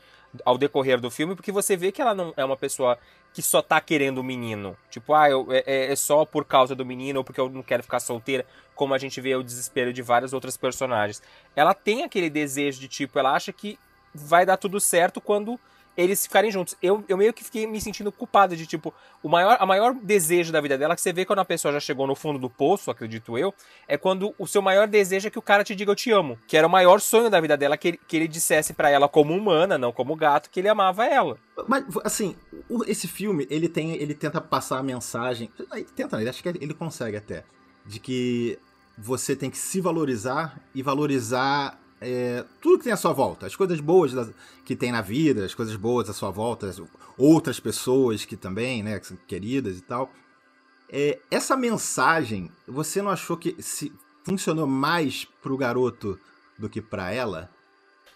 ao decorrer do filme, porque você vê que ela não é uma pessoa que só tá querendo o menino. Tipo, ah, eu- é, é- é só por causa do menino ou porque eu não quero ficar solteira, como a gente vê o desespero de várias outras personagens. Ela tem aquele desejo de tipo, ela acha que vai dar tudo certo quando eles ficarem juntos. Eu, eu meio que fiquei me sentindo culpada de tipo, o maior, a maior desejo da vida dela, que você vê quando a pessoa já chegou no fundo do poço, acredito eu, é quando o seu maior desejo é que o cara te diga eu te amo. Que era o maior sonho da vida dela, que ele, que ele dissesse pra ela como humana, não como gato, que ele amava ela. Mas, assim, esse filme, ele tem, ele tenta passar a mensagem. Ele tenta? Ele acho que ele consegue até. De que você tem que se valorizar e valorizar é, tudo que tem à sua volta. As coisas boas que tem na vida, as coisas boas à sua volta, as outras pessoas que também, né, que são queridas e tal. É, essa mensagem, você não achou que se funcionou mais pro garoto do que pra ela?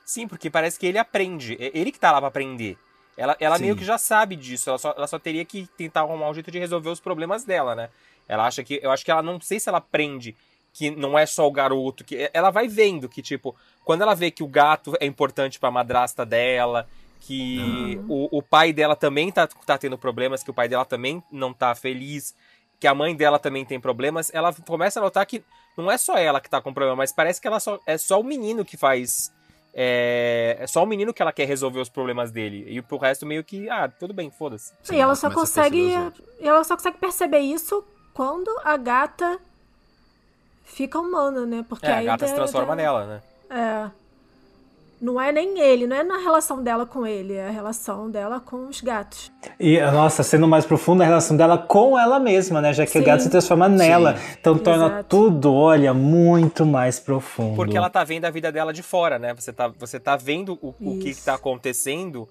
Sim, porque parece que ele aprende. É ele que tá lá pra aprender. Ela, ela Sim. meio que já sabe disso. Ela só, ela só teria que tentar arrumar um jeito de resolver os problemas dela, né? Ela acha que. Eu acho que ela não sei se ela aprende que não é só o garoto. que Ela vai vendo que, tipo, quando ela vê que o gato é importante pra madrasta dela, que o, o pai dela também tá, tá tendo problemas, que o pai dela também não tá feliz, que a mãe dela também tem problemas, ela começa a notar que não é só ela que tá com problema, mas parece que ela só, é só o menino que faz. É, é só o menino que ela quer resolver os problemas dele. E pro resto, meio que, ah, tudo bem, foda-se. e ela só a consegue. E ela só consegue perceber isso quando a gata fica humana, né? Porque É, a gata se transforma nela, né? É. Não é nem ele, não é na relação dela com ele, é a relação dela com os gatos. E, nossa, sendo mais profunda, a relação dela com ela mesma, né? Já que o Sim. gato se transforma nela. Então torna Exato. tudo, olha, muito mais profundo. Porque ela tá vendo a vida dela de fora, né? Você tá, você tá vendo o, o que, que tá acontecendo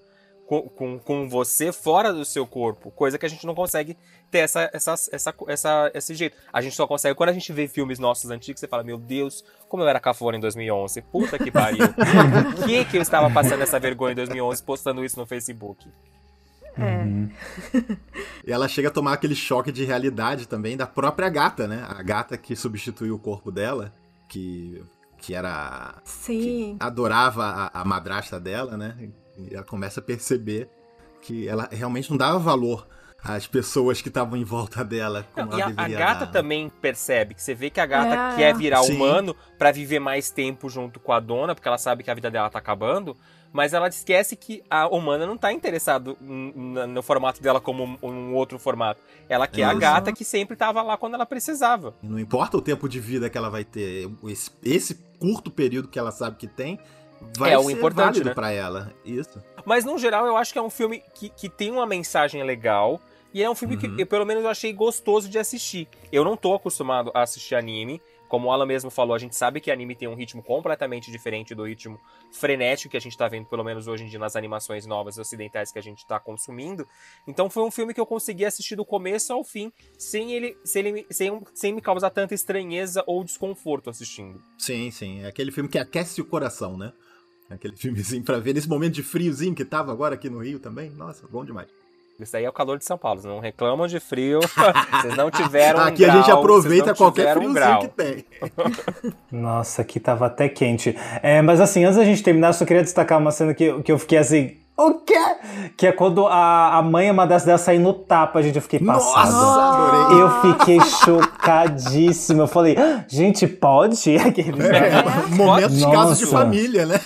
com, com, com você fora do seu corpo. Coisa que a gente não consegue ter essa, essa, essa, essa, esse jeito. A gente só consegue quando a gente vê filmes nossos antigos, você fala, meu Deus, como eu era cafona em 2011. Puta que pariu. Por que, que eu estava passando essa vergonha em 2011 postando isso no Facebook? É. E ela chega a tomar aquele choque de realidade também da própria gata, né? A gata que substituiu o corpo dela, que, que era. Sim. adorava a, a madrasta dela, né? E ela começa a perceber que ela realmente não dava valor às pessoas que estavam em volta dela. Como Não, e ela a, a deveria gata dar. também percebe que você vê que a gata É. quer virar Sim. humano pra viver mais tempo junto com a dona, porque ela sabe que a vida dela tá acabando, mas ela esquece que a humana não tá interessada no formato dela como um, um outro formato. Ela quer a gata que sempre tava lá quando ela precisava. E Não importa o tempo de vida que ela vai ter, esse, esse curto período que ela sabe que tem, vai É o ser importante, válido né? pra ela. Isso. Mas no geral eu acho que é um filme que, que tem uma mensagem legal. E é um filme Uhum. que, eu, pelo menos, eu achei gostoso de assistir. Eu não tô acostumado a assistir anime. Como o Alan mesmo falou, a gente sabe que anime tem um ritmo completamente diferente do ritmo frenético que a gente tá vendo, pelo menos hoje em dia, nas animações novas ocidentais que a gente tá consumindo. Então foi um filme que eu consegui assistir do começo ao fim, sem ele, sem, ele, sem, sem me causar tanta estranheza ou desconforto assistindo. Sim, sim. É aquele filme que aquece o coração, né? Aquele filmezinho pra ver nesse momento de friozinho que tava agora aqui no Rio também. Nossa, bom demais. Isso aí é o calor de São Paulo. Vocês não reclamam de frio. Vocês não tiveram um Aqui a grau, gente aproveita qualquer um friozinho grau. que tem. Nossa, aqui tava até quente. É, mas assim, antes da gente terminar, eu só queria destacar uma cena que, que eu fiquei assim. O quê? Que é quando a, a mãe e a madrasta dela saem no tapa, gente. Eu fiquei passado. Nossa, adorei. Eu fiquei chocadíssimo. Eu falei, "Ah, gente, pode? Aquele... É, momentos de casos de família, né?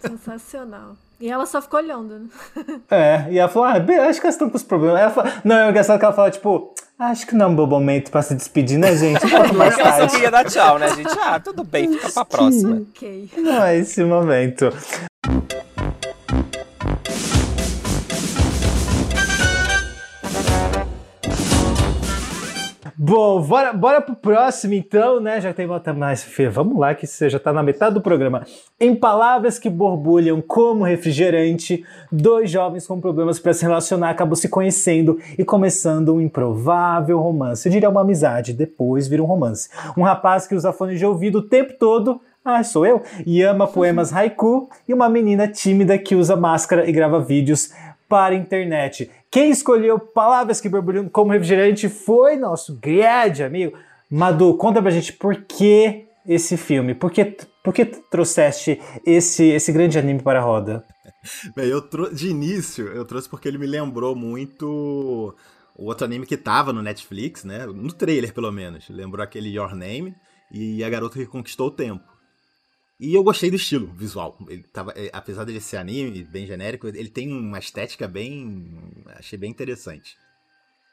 Sensacional. E ela só ficou olhando, né? É, e ela falou, ah, bem, acho que elas estão com os problemas. Ela fala, não, é engraçado que ela fala, tipo, acho que não é um bom momento pra se despedir, né, gente? Um pouco mais Ela só tarde. queria dar tchau, né, gente? Ah, tudo bem, fica pra próxima. Ok. Não é esse momento. Bom, bora, bora pro próximo então, né? Já tem até mais. Fê, vamos lá, que você já tá na metade do programa. Em palavras que borbulham como refrigerante, dois jovens com problemas para se relacionar acabam se conhecendo e começando um improvável romance. Eu diria uma amizade, depois vira um romance. Um rapaz que usa fones de ouvido o tempo todo ah, sou eu? E ama poemas haiku e uma menina tímida que usa máscara e grava vídeos para a internet. Quem escolheu palavras que borbulham como refrigerante foi nosso grande amigo. Madu, conta pra gente por que esse filme? Por que, por que trouxeste esse, esse grande anime para a roda? Bem, eu de início, eu trouxe porque ele me lembrou muito o outro anime que tava no Netflix, né? No trailer, pelo menos. Lembrou aquele Your Name e A Garota que Conquistou o Tempo. E eu gostei do estilo visual. Ele tava, é, apesar dele ser anime, bem genérico, ele tem uma estética bem. Achei bem interessante.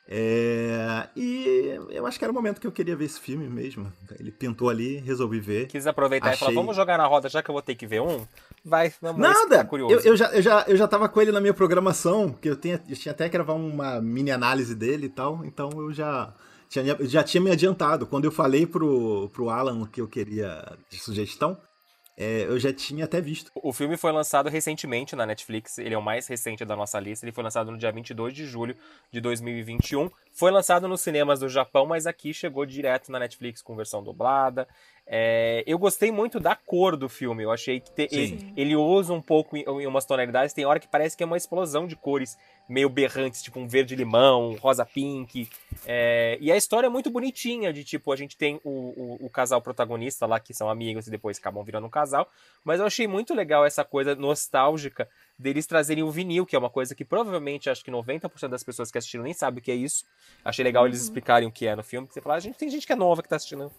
É, e eu acho que era o momento que eu queria ver esse filme mesmo. Ele pintou ali, resolvi ver. Quis aproveitar e falar, Achei- vamos jogar na roda, já que eu vou ter que ver um? Vai, vamos que Nada! tá curioso. Eu, eu já, eu, já, eu já tava com ele na minha programação, porque eu, tinha, eu tinha até que gravar uma mini análise dele e tal, então eu já tinha, já tinha me adiantado. Quando eu falei pro, pro Alan o que eu queria de sugestão, é, eu já tinha até visto. O filme foi lançado recentemente na Netflix, ele é o mais recente da nossa lista, ele foi lançado no dia 22 de julho de 2021. Foi lançado nos cinemas do Japão, mas aqui chegou direto na Netflix com versão dublada. É, eu gostei muito da cor do filme, eu achei que te- ele, ele usa um pouco em, em umas tonalidades, tem hora que parece que é uma explosão de cores meio berrantes, tipo um verde-limão, um rosa-pink. É, e a história é muito bonitinha, de tipo, a gente tem o, o, o casal protagonista lá, que são amigos e depois acabam virando um casal. Mas eu achei muito legal essa coisa nostálgica deles trazerem o vinil, que é uma coisa que provavelmente acho que 90% das pessoas que assistiram nem sabe o que é isso. Achei legal eles explicarem o que é no filme. Porque você fala, a gente tem gente que é nova que tá assistindo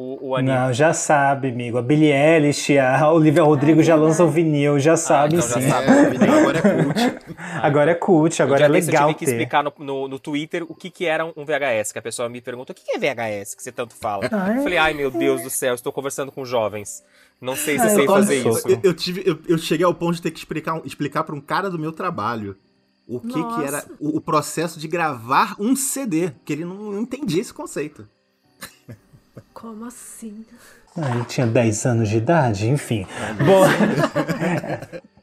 o, o anime. Não, já sabe, amigo. A Billie Eilish, a Olivia Rodrigo já verdade. lançam o vinil, já sabem então já sim. sabe. É, o vídeo agora é cult. Agora é cult, agora dia é desse eu legal tive que ter. explicar no, no, no Twitter o que, que era um VHS, que a pessoa me perguntou, o que, que é VHS, que você tanto fala? Ah, é? Eu falei, ai meu Deus do céu, estou conversando com jovens. Não sei se Ah, sei eu fazer sou- isso. Eu, eu tive, eu, eu cheguei ao ponto de ter que explicar, explicar para um cara do meu trabalho o que, que era o, o processo de gravar um CD, que ele não, não entendia esse conceito. Como assim? Ah, ele tinha 10 anos de idade, enfim. Bom.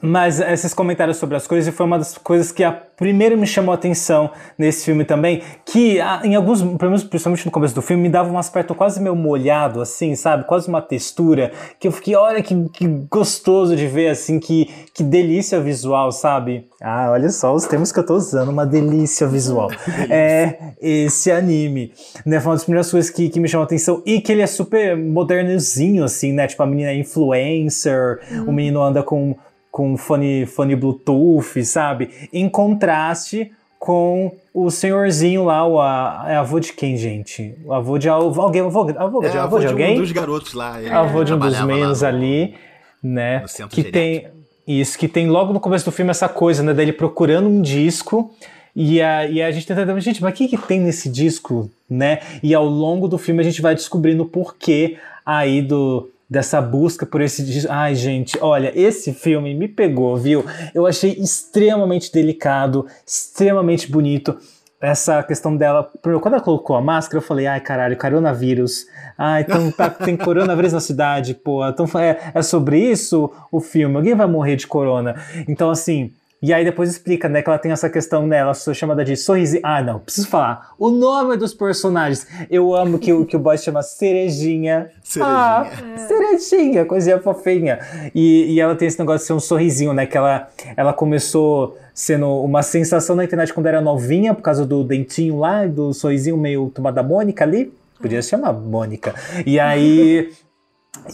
Mas esses comentários sobre as coisas, e foi uma das coisas que a primeiro me chamou a atenção nesse filme também, que ah, em alguns, principalmente no começo do filme, me dava um aspecto quase meio molhado, assim, sabe? Quase uma textura, que eu fiquei, olha que, que gostoso de ver, assim, que, que delícia visual, sabe? Ah, olha só os termos que eu tô usando, uma delícia visual. é esse anime, né? Foi uma das primeiras coisas que, que me chamou a atenção, e que ele é super modernozinho, assim, né? Tipo, a menina é influencer, o menino anda com com fone, fone Bluetooth, sabe? Em contraste com o senhorzinho lá, o a, é avô de quem, gente? O avô de alguém, avô, avô, É, de, avô de de alguém? um dos garotos lá. ele avô de um dos no- ali, né? Que tem isso, que tem logo no começo do filme essa coisa, né, dele procurando um disco e a, e a gente tentando, gente, mas o que que tem nesse disco, né? E ao longo do filme a gente vai descobrindo o porquê aí do dessa busca por esse. Ai, gente, olha, esse filme me pegou, viu? Eu achei extremamente delicado, extremamente bonito essa questão dela. Quando ela colocou a máscara, eu falei, ai caralho, coronavírus. Ah, então tá, tem coronavírus na cidade, pô. Então é, é sobre isso o filme. Alguém vai morrer de corona. Então, assim. E aí depois explica, né, que ela tem essa questão nela, sou chamada de sorrisinho. Ah, não, preciso falar. O nome dos personagens. Eu amo que o, que o boy chama Cerejinha. Cerejinha. Ah, Cerejinha, coisinha fofinha. E, e ela tem esse negócio de ser um sorrisinho, né? Que ela, ela começou sendo uma sensação na internet quando era novinha, por causa do dentinho lá, do sorrisinho meio tomada da Mônica ali. Podia se chamar Mônica. E aí.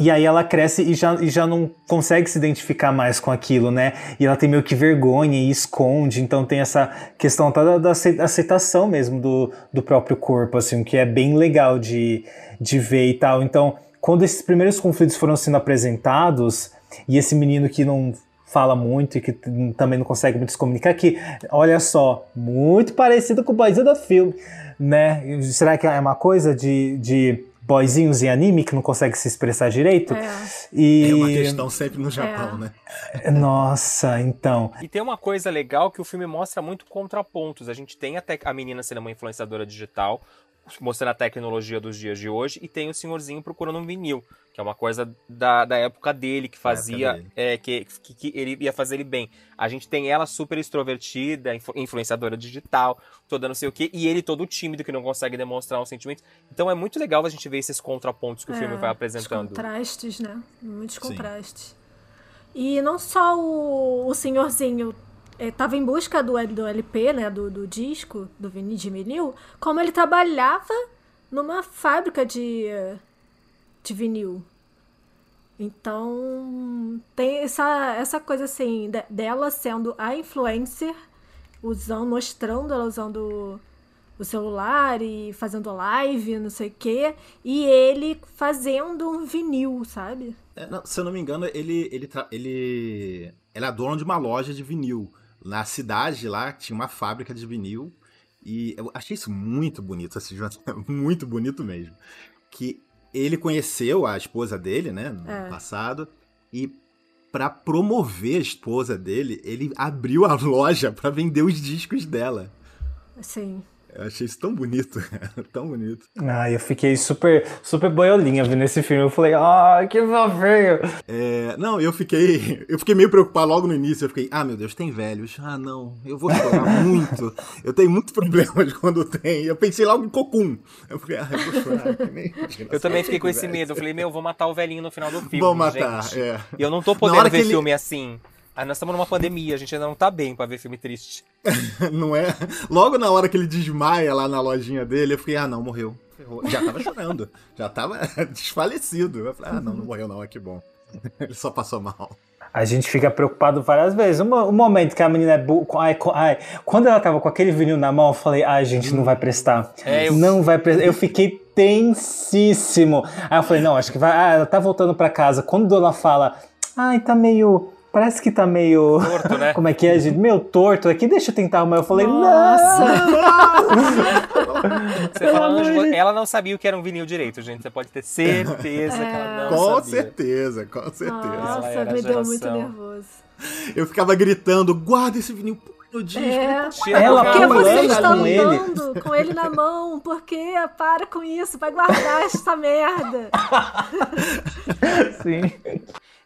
E aí ela cresce e já, e já não consegue se identificar mais com aquilo, né? E ela tem meio que vergonha e esconde, então tem essa questão toda da acei- aceitação mesmo do, do próprio corpo, assim, que é bem legal de, de ver e tal. Então, quando esses primeiros conflitos foram sendo apresentados, e esse menino que não fala muito e que também não consegue muito se comunicar, que, olha só, muito parecido com o boyzinho do filme, né? Será que é uma coisa de, de boyzinhos em anime que não consegue se expressar direito? É. E... É uma questão sempre no Japão, né? Nossa, então. E tem uma coisa legal que o filme mostra muito contrapontos. A gente tem até a menina sendo uma influenciadora digital, mostrando a tecnologia dos dias de hoje, e tem o senhorzinho procurando um vinil, que é uma coisa da, da época dele, que fazia. dele. É, que, que, que ele ia fazer ele bem. A gente tem ela super extrovertida, influ- influenciadora digital, toda não sei o quê, e ele todo tímido, que não consegue demonstrar um sentimento. Então é muito legal a gente ver esses contrapontos que o filme É, vai Os apresentando. contrastes, né? Muitos Sim. contrastes. E não só o, o senhorzinho estava em busca do, do LP, né? Do, do disco, do vinil de vinil, como ele trabalhava numa fábrica de, de vinil. Então, tem essa, essa coisa assim, de- dela sendo a influencer, usando, mostrando ela usando o celular e fazendo live, não sei o quê, e ele fazendo um vinil, sabe? É, não, se eu não me engano, ele, ele, tra- ele era dono de uma loja de vinil. Na cidade lá tinha uma fábrica de vinil. E eu achei isso muito bonito, assim, muito bonito mesmo. Que ele conheceu a esposa dele, né, no É. passado, e pra promover a esposa dele, ele abriu a loja pra vender os discos dela. Assim. Eu achei isso tão bonito, tão bonito. Ah, eu fiquei super, super boiolinha vendo esse filme. Eu falei, ah, que feio. É, não, eu fiquei. Eu fiquei meio preocupado logo no início. Eu fiquei, ah, meu Deus, tem velhos. Ah, não, eu vou chorar muito. Eu tenho muitos problemas quando tem. Eu pensei logo em cocum. Eu fiquei, ah, eu vou chorar. Eu também fiquei com esse medo. Eu falei, meu, vou matar o velhinho no final do filme. Vou matar, gente. é. E eu não tô podendo ver ele- filme assim. Ah, nós estamos numa pandemia, a gente ainda não tá bem pra ver filme triste. Não é? Logo na hora que ele desmaia lá na lojinha dele, eu fiquei, ah, não, morreu. Ferrou. Já tava chorando. Já tava desfalecido. Eu falei, ah, não, não morreu não, é que bom. Ele só passou mal. A gente fica preocupado várias vezes. Um, um momento que a menina é bu... ai, ai, quando ela tava com aquele vinil na mão, eu falei, ai, gente, não vai prestar. É, eu- Não vai prestar. Eu fiquei tensíssimo. Aí eu falei, não, acho que vai. Ah, ela tá voltando pra casa. Quando ela fala, ai, tá meio. Parece que tá meio. Torto, né? Como é que é, gente? Meio torto aqui, deixa eu tentar arrumar. Eu falei, Nossa! Você vo- ela não sabia o que era um vinil direito, gente. Você pode ter certeza que ela não Com sabia. certeza, com certeza. Nossa, me deu muito nervoso. Eu ficava gritando, guarda esse vinil no disco. É. Tira Ela do Por que carro, vocês pulando estão com ele. andando com ele na mão? Por que? Para com isso, vai guardar essa merda. Sim.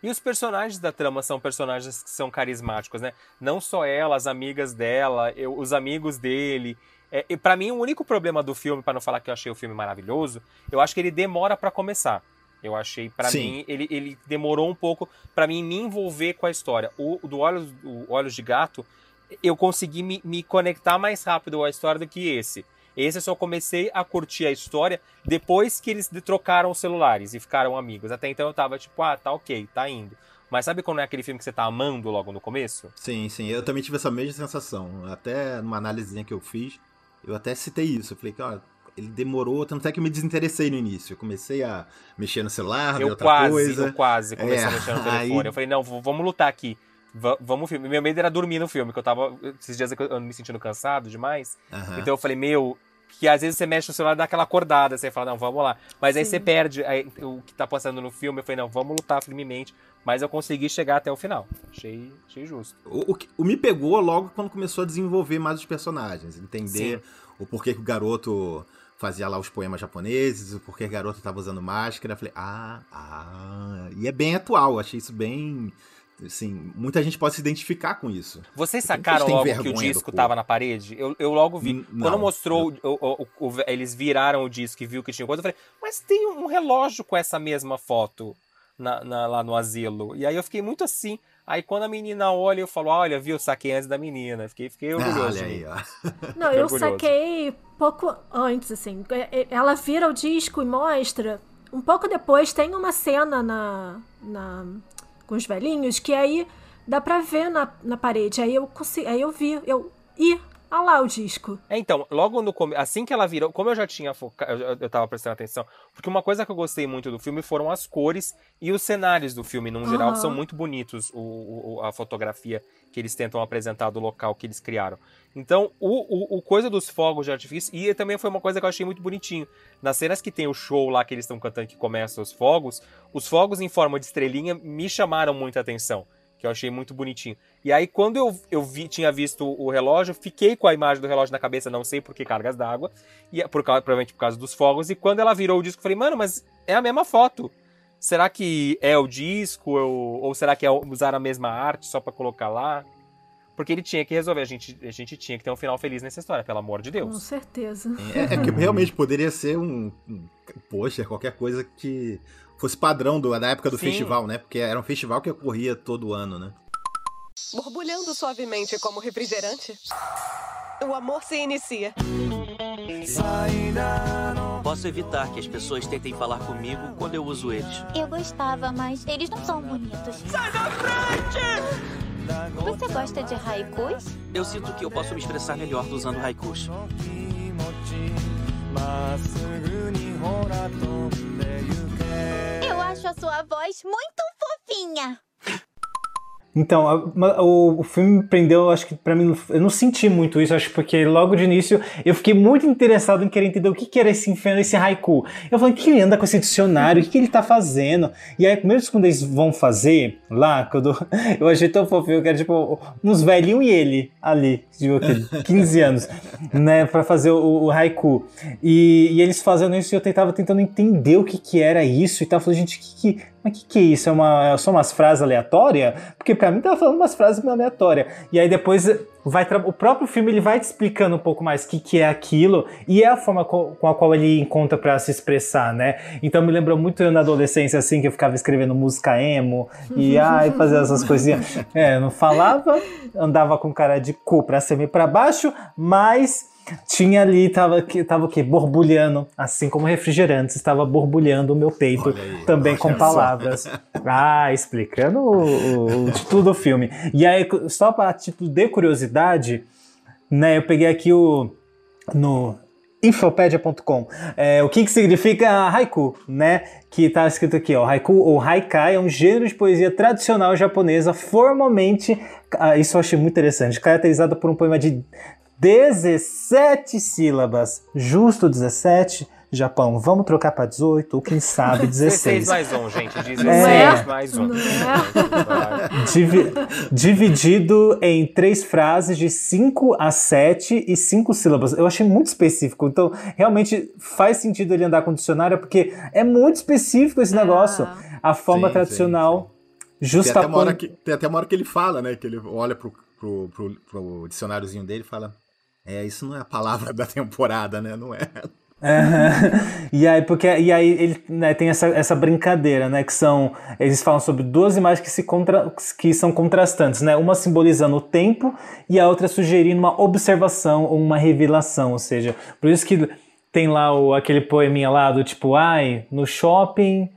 E os personagens da trama são personagens que são carismáticos, né? Não só ela, as amigas dela, eu, os amigos dele. É, e para mim, o único problema do filme, para não falar que eu achei o filme maravilhoso, eu acho que ele demora para começar. Eu achei, para mim, ele, ele demorou um pouco para mim me envolver com a história. O, do Olhos, o Olhos de Gato, eu consegui me, me conectar mais rápido à história do que esse. Esse eu só comecei a curtir a história depois que eles trocaram os celulares e ficaram amigos. Até então eu tava tipo, ah, tá ok, tá indo. Mas sabe quando é aquele filme que você tá amando logo no começo? Sim, sim. Eu também tive essa mesma sensação. Até numa análisezinha que eu fiz, eu até citei isso. Eu falei ó, ele demorou, tanto é que eu me desinteressei no início. Eu comecei a mexer no celular, eu outra quase, coisa. Eu quase comecei É, a mexer no telefone. aí- Eu falei, não, vamos lutar aqui. Va- vamos filme. Meu medo era dormir no filme, que eu tava. Esses dias eu me sentindo cansado demais. Aham. Então eu falei, meu. Que às vezes você mexe no celular e dá aquela acordada, você fala, não, vamos lá. Mas aí Sim. você perde aí, o que tá passando no filme. Eu falei, não, vamos lutar firmemente. Mas eu consegui chegar até o final. Achei, achei justo. O, o, que- o me pegou logo quando começou a desenvolver mais os personagens, entender Sim. o porquê que o garoto fazia lá os poemas japoneses, o porquê que o garoto tava usando máscara. Eu falei, ah, ah. E é bem atual, achei isso bem. Assim, muita gente pode se identificar com isso. Vocês sacaram logo que o disco tava na parede? Eu, eu logo vi. N- Quando não. mostrou, o- o- o- o- eles viraram o disco e viu que tinha coisa, eu falei, mas tem um relógio com essa mesma foto na- na- lá no asilo. E aí eu fiquei muito assim. Aí quando a menina olha, eu falo, olha, viu, saquei antes da menina. Fiquei, fiquei orgulhoso. Ah, olha aí, ó. Não, Fiquei eu orgulhoso. saquei pouco antes, assim. É- é- Ela vira o disco e mostra. Um pouco depois tem uma cena na, na com os velhinhos que aí dá pra ver na, na parede. Aí eu consegui, aí eu vi, eu ih, olha lá o disco. É, então, logo no começo, assim que ela virou, como eu já tinha focado, eu, eu tava prestando atenção, porque uma coisa que eu gostei muito do filme foram as cores e os cenários do filme, num geral, Aham. são muito bonitos, o, o- a fotografia que eles tentam apresentar do local que eles criaram. Então, o, o, o coisa dos fogos de artifício, e também foi uma coisa que eu achei muito bonitinho. Nas cenas que tem o show lá que eles estão cantando que começa os fogos, os fogos em forma de estrelinha me chamaram muita atenção que eu achei muito bonitinho. E aí, quando eu, eu vi, tinha visto o relógio, fiquei com a imagem do relógio na cabeça, não sei por que cargas d'água, e é por provavelmente por causa dos fogos, e quando ela virou o disco, eu falei, mano, mas é a mesma foto. Será que é o disco, ou, ou será que é usar a mesma arte só pra colocar lá? Porque ele tinha que resolver, a gente, a gente tinha que ter um final feliz nessa história, pelo amor de Com Deus. certeza. É, é que realmente poderia ser um, um poxa, qualquer coisa que fosse padrão do, da época do Sim. festival, né? Porque era um festival que ocorria todo ano, né? Borbulhando suavemente como refrigerante, o amor se inicia. Posso evitar que as pessoas tentem falar comigo quando eu uso eles. Eu gostava, mas eles não são bonitos. Sai da frente! Você gosta de haikus? Eu sinto que eu posso me expressar melhor usando haikus. Eu acho a sua voz muito fofinha. Então, a- ma- o, o filme me prendeu, acho que pra mim, eu não senti muito isso, acho que porque logo de início eu fiquei muito interessado em querer entender o que, que era esse inferno, esse haiku. Eu falei, o que ele anda com esse dicionário? O que, que ele tá fazendo? E aí, mesmo quando eles vão fazer lá, quando eu achei tão fofinho, que era tipo uns velhinhos e ele ali, de aquele, 15 anos, né, pra fazer o, o haiku. E, e eles fazendo isso, eu tentava tentando entender o que, que era isso e tal. Eu falei, gente, que, que, mas o que, que é isso? É, uma, é só umas frases aleatórias? Porque pra mim tava falando umas frases meio aleatórias. E aí depois vai o próprio filme ele vai te explicando um pouco mais o que, que é aquilo e é a forma co- com a qual ele encontra pra se expressar, né? Então me lembrou muito eu na adolescência, assim, que eu ficava escrevendo música emo e ai, fazer essas coisinhas. É, eu não falava, andava com cara de cu pra cima e pra baixo, mas tinha ali, tava, que- tava o quê? Borbulhando, assim como refrigerantes, estava borbulhando o meu peito aí, também com só. palavras. Ah, explicando o, o- título do filme. E aí, só para título de curiosidade, né, eu peguei aqui o no infopedia.com. É, o que, que significa haiku, né? Que tá escrito aqui, ó, haiku ou haikai é um gênero de poesia tradicional japonesa formalmente, ah, isso eu achei muito interessante, caracterizado por um poema de 17 sílabas, justo 17. Japão, vamos trocar para 18 ou quem sabe 16. 16 mais um, gente. 16 É. mais um. Não é? Divi- dividido em três frases de 5 a 7 e 5 sílabas. Eu achei muito específico. Então, realmente faz sentido ele andar com dicionário, porque é muito específico esse negócio. A forma Sim, tradicional justa tem, até uma hora que, tem até uma hora que ele fala, né? Que ele olha pro, pro, pro, pro dicionáriozinho dele e fala: É, isso não é a palavra da temporada, né? Não é. E aí, porque, e aí ele né, tem essa, essa brincadeira, né? Que são. Eles falam sobre duas imagens que, se contra, que são contrastantes, né? Uma simbolizando o tempo e a outra sugerindo uma observação ou uma revelação. Ou seja, por isso que tem lá o, aquele poeminha lá do tipo, ai, no shopping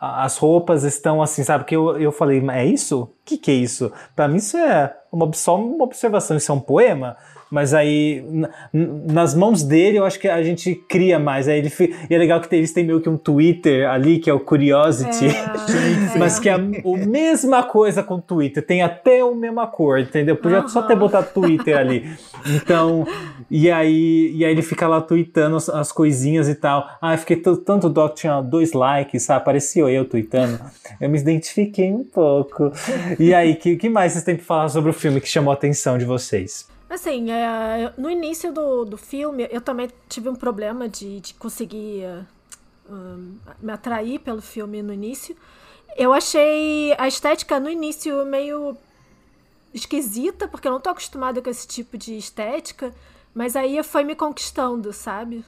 as roupas estão assim, sabe? Que eu, eu falei, é isso? O que, que é isso? Para mim isso é uma, só uma observação, isso é um poema. Mas aí, nas mãos dele, eu acho que a gente cria mais. Aí ele, e é legal que eles têm meio que um Twitter ali, que é o Curiosity. É, mas que é a, mesma coisa com o Twitter. Tem até a mesma cor, entendeu? Podia uhum. só ter botado Twitter ali. Então, e aí, e aí ele fica lá tweetando as, as coisinhas e tal. Ah, eu fiquei tanto dó que tinha dois likes, sabe? Apareceu eu tweetando. Eu me identifiquei um pouco. E aí, que, que mais vocês têm pra falar sobre o filme que chamou a atenção de vocês? Assim, é, no início do, do filme, eu também tive um problema de, de conseguir um, me atrair pelo filme no início. Eu achei a estética no início meio esquisita, porque eu não tô acostumada com esse tipo de estética, mas aí foi me conquistando, sabe?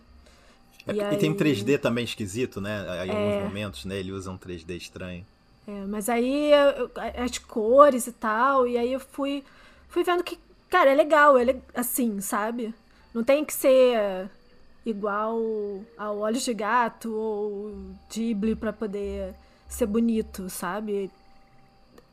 É, e, aí... tem um 3D também esquisito, né? Em é... alguns momentos, né? Ele usa um 3D estranho. É, mas aí as cores e tal, e aí eu fui, fui vendo que Cara, é legal, é assim, sabe? Não tem que ser igual ao Olhos de Gato ou Ghibli para poder ser bonito, sabe?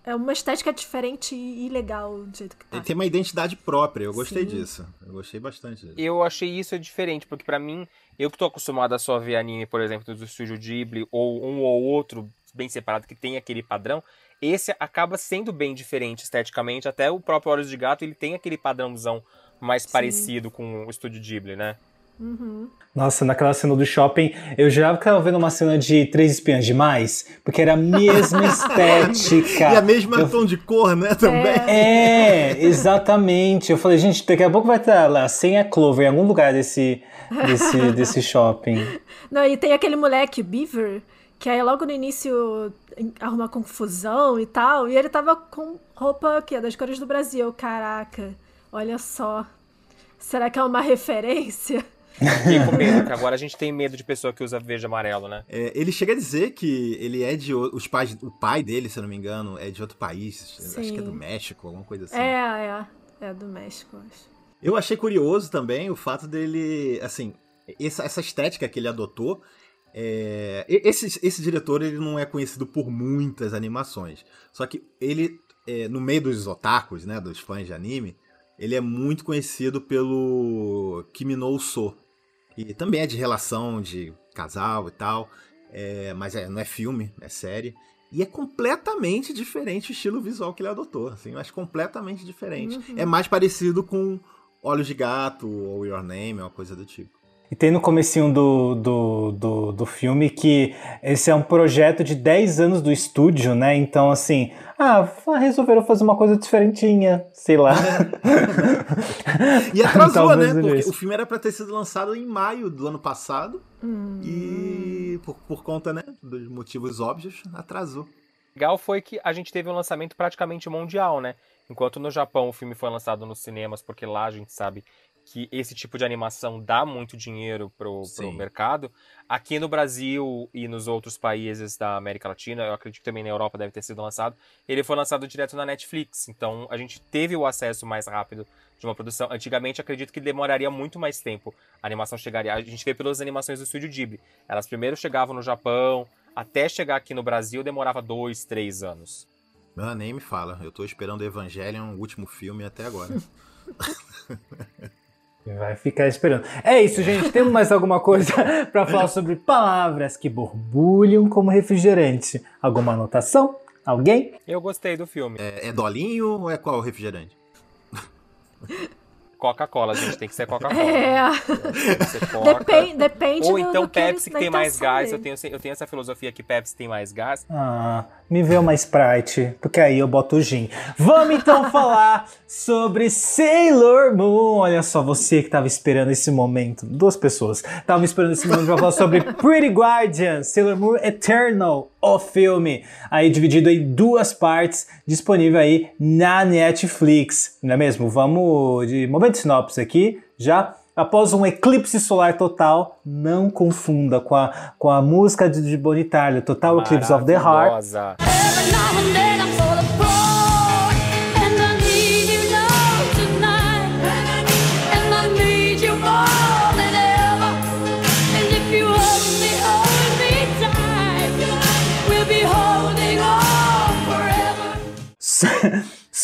É uma estética diferente e legal do jeito que tá. Ele tem uma identidade própria, eu gostei Sim. disso. Eu gostei bastante disso. Eu achei isso diferente, porque para mim, eu que tô acostumado a só ver anime, por exemplo, do estúdio Ghibli, ou um ou outro bem separado que tem aquele padrão, esse acaba sendo bem diferente esteticamente. Até o próprio Olhos de Gato ele tem aquele padrãozão mais Sim. parecido com o estúdio Ghibli, né? Uhum. Nossa, naquela cena do shopping, eu já ficava vendo uma cena de Três Espiãs Demais, porque era a mesma estética. e a mesma eu... tom de cor, né, também. É. é, exatamente. Eu falei, gente, daqui a pouco vai estar lá, sem a Clover, em algum lugar desse, desse, desse shopping. Não, e tem aquele moleque, Beaver, que aí logo no início arruma confusão e tal. E ele tava com roupa aqui, é das cores do Brasil. Caraca, olha só. Será que é uma referência? Fiquei com medo, que agora a gente tem medo de pessoa que usa verde e amarelo, né? É, ele chega a dizer que ele é de. Os pais, o pai dele, se eu não me engano, é de outro país. Sim. Acho que é do México, alguma coisa assim. É, é. É do México, acho. Eu achei curioso também o fato dele. Assim, essa, essa estética que ele adotou é, esse, esse diretor ele não é conhecido por muitas animações. Só que ele, é, no meio dos otakus, né, dos fãs de anime, ele é muito conhecido pelo Kimi no So. E também é de relação de casal e tal. É, mas é, não é filme, é série. E é completamente diferente o estilo visual que ele adotou. Assim, mas completamente diferente. Uhum. É mais parecido com Olhos de Gato ou Your Name, uma coisa do tipo. E tem no comecinho do, do, do, do, filme que esse é um projeto de 10 anos do estúdio, né? Então, assim, ah, resolveram fazer uma coisa diferentinha, sei lá. e atrasou, né? Porque o filme era para ter sido lançado em maio do ano passado. Hum. E por, por conta, né, dos motivos óbvios, atrasou. Legal foi que a gente teve um lançamento praticamente mundial, né? Enquanto no Japão o filme foi lançado nos cinemas, porque lá a gente sabe que esse tipo de animação dá muito dinheiro pro, pro mercado. Aqui no Brasil e nos outros países da América Latina, eu acredito que também na Europa deve ter sido lançado, ele foi lançado direto na Netflix. Então a gente teve o acesso mais rápido de uma produção. Antigamente acredito que demoraria muito mais tempo a animação chegaria. A gente vê pelas animações do estúdio Ghibli. Elas primeiro chegavam no Japão, até chegar aqui no Brasil demorava dois, três anos. Ah, nem me fala. Eu tô esperando Evangelion, o último filme, até agora. Vai ficar esperando. É isso, gente. Temos mais alguma coisa para falar sobre palavras que borbulham como refrigerante? Alguma anotação? Alguém? Eu gostei do filme. É, é dolinho ou é qual refrigerante? Coca-Cola, gente, tem que ser Coca-Cola. É. Depende, depende Ou então do Pepsi que, que tem mais gás. Eu tenho, eu tenho essa filosofia que Pepsi tem mais gás. Ah, Me vê uma Sprite, porque aí eu boto o gin. Vamos então falar sobre Sailor Moon. Olha só, você que tava esperando esse momento. Duas pessoas estavam esperando esse momento pra falar sobre Pretty Guardian, Sailor Moon Eternal, o filme. Aí dividido em duas partes, disponível aí na Netflix. Não é mesmo? Vamos de momento de sinopse aqui, já após um eclipse solar total, não confunda com a, com a música de, de Bonitalho, Total Eclipse of the Heart.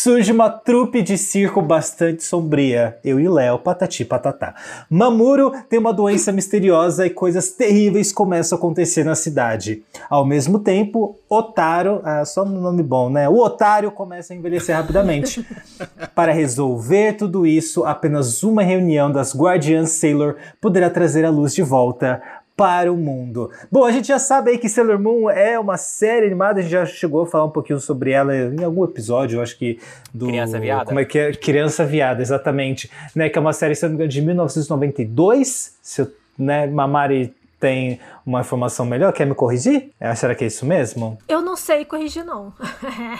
Surge uma trupe de circo bastante sombria. Eu e Léo, patati patatá. Mamuro tem uma doença misteriosa e coisas terríveis começam a acontecer na cidade. Ao mesmo tempo, Otaro, ah, só um nome bom, né? O Otário começa a envelhecer rapidamente. Para resolver tudo isso, apenas uma reunião das Guardiãs Sailor poderá trazer a luz de volta para o mundo. Bom, a gente já sabe aí que Sailor Moon é uma série animada, a gente já chegou a falar um pouquinho sobre ela em algum episódio, eu acho que do Criança Viada. Como é que é? Criança Viada, exatamente, né, que é uma série se não me engano de 1992, se eu, né, Mamari tem uma informação melhor, quer me corrigir? É, será que é isso mesmo? Eu não sei corrigir, não.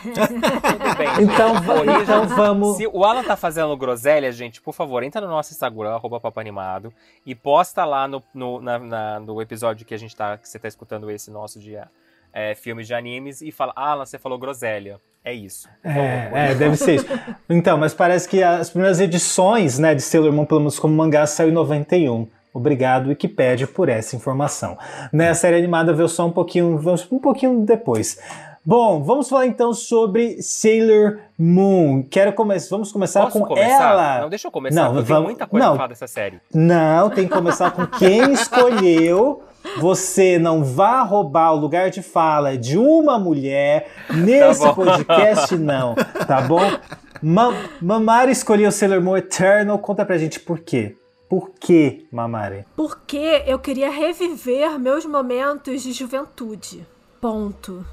Tudo bem. Então, então vamos. Se o Alan tá fazendo groselha, gente, por favor, entra no nosso Instagram, arroba papanimado, e posta lá no, no, na, na, no episódio que a gente tá, que você tá escutando esse nosso dia. É, filmes de animes e fala, Alan, você falou groselha. É isso. É, é, deve ser isso. Então, mas parece que as primeiras edições, né, de Sailor Moon, pelo menos como mangá, saiu em 91. Obrigado, Wikipedia, por essa informação. Né, a série animada veio só um pouquinho, um pouquinho depois. Bom, vamos falar então sobre Sailor Moon. Quero começar. Vamos começar Posso com começar? ela. Não, deixa eu começar. Não, vamos, tenho muita coisa não, pra falar dessa série. Não, tem que começar com quem escolheu. Você não vá roubar o lugar de fala de uma mulher nesse Tá podcast, não, tá bom? Ma Mamari escolheu Sailor Moon Eternal. Conta pra gente por quê. Por que, Mamari? Porque eu queria reviver meus momentos de juventude. Ponto.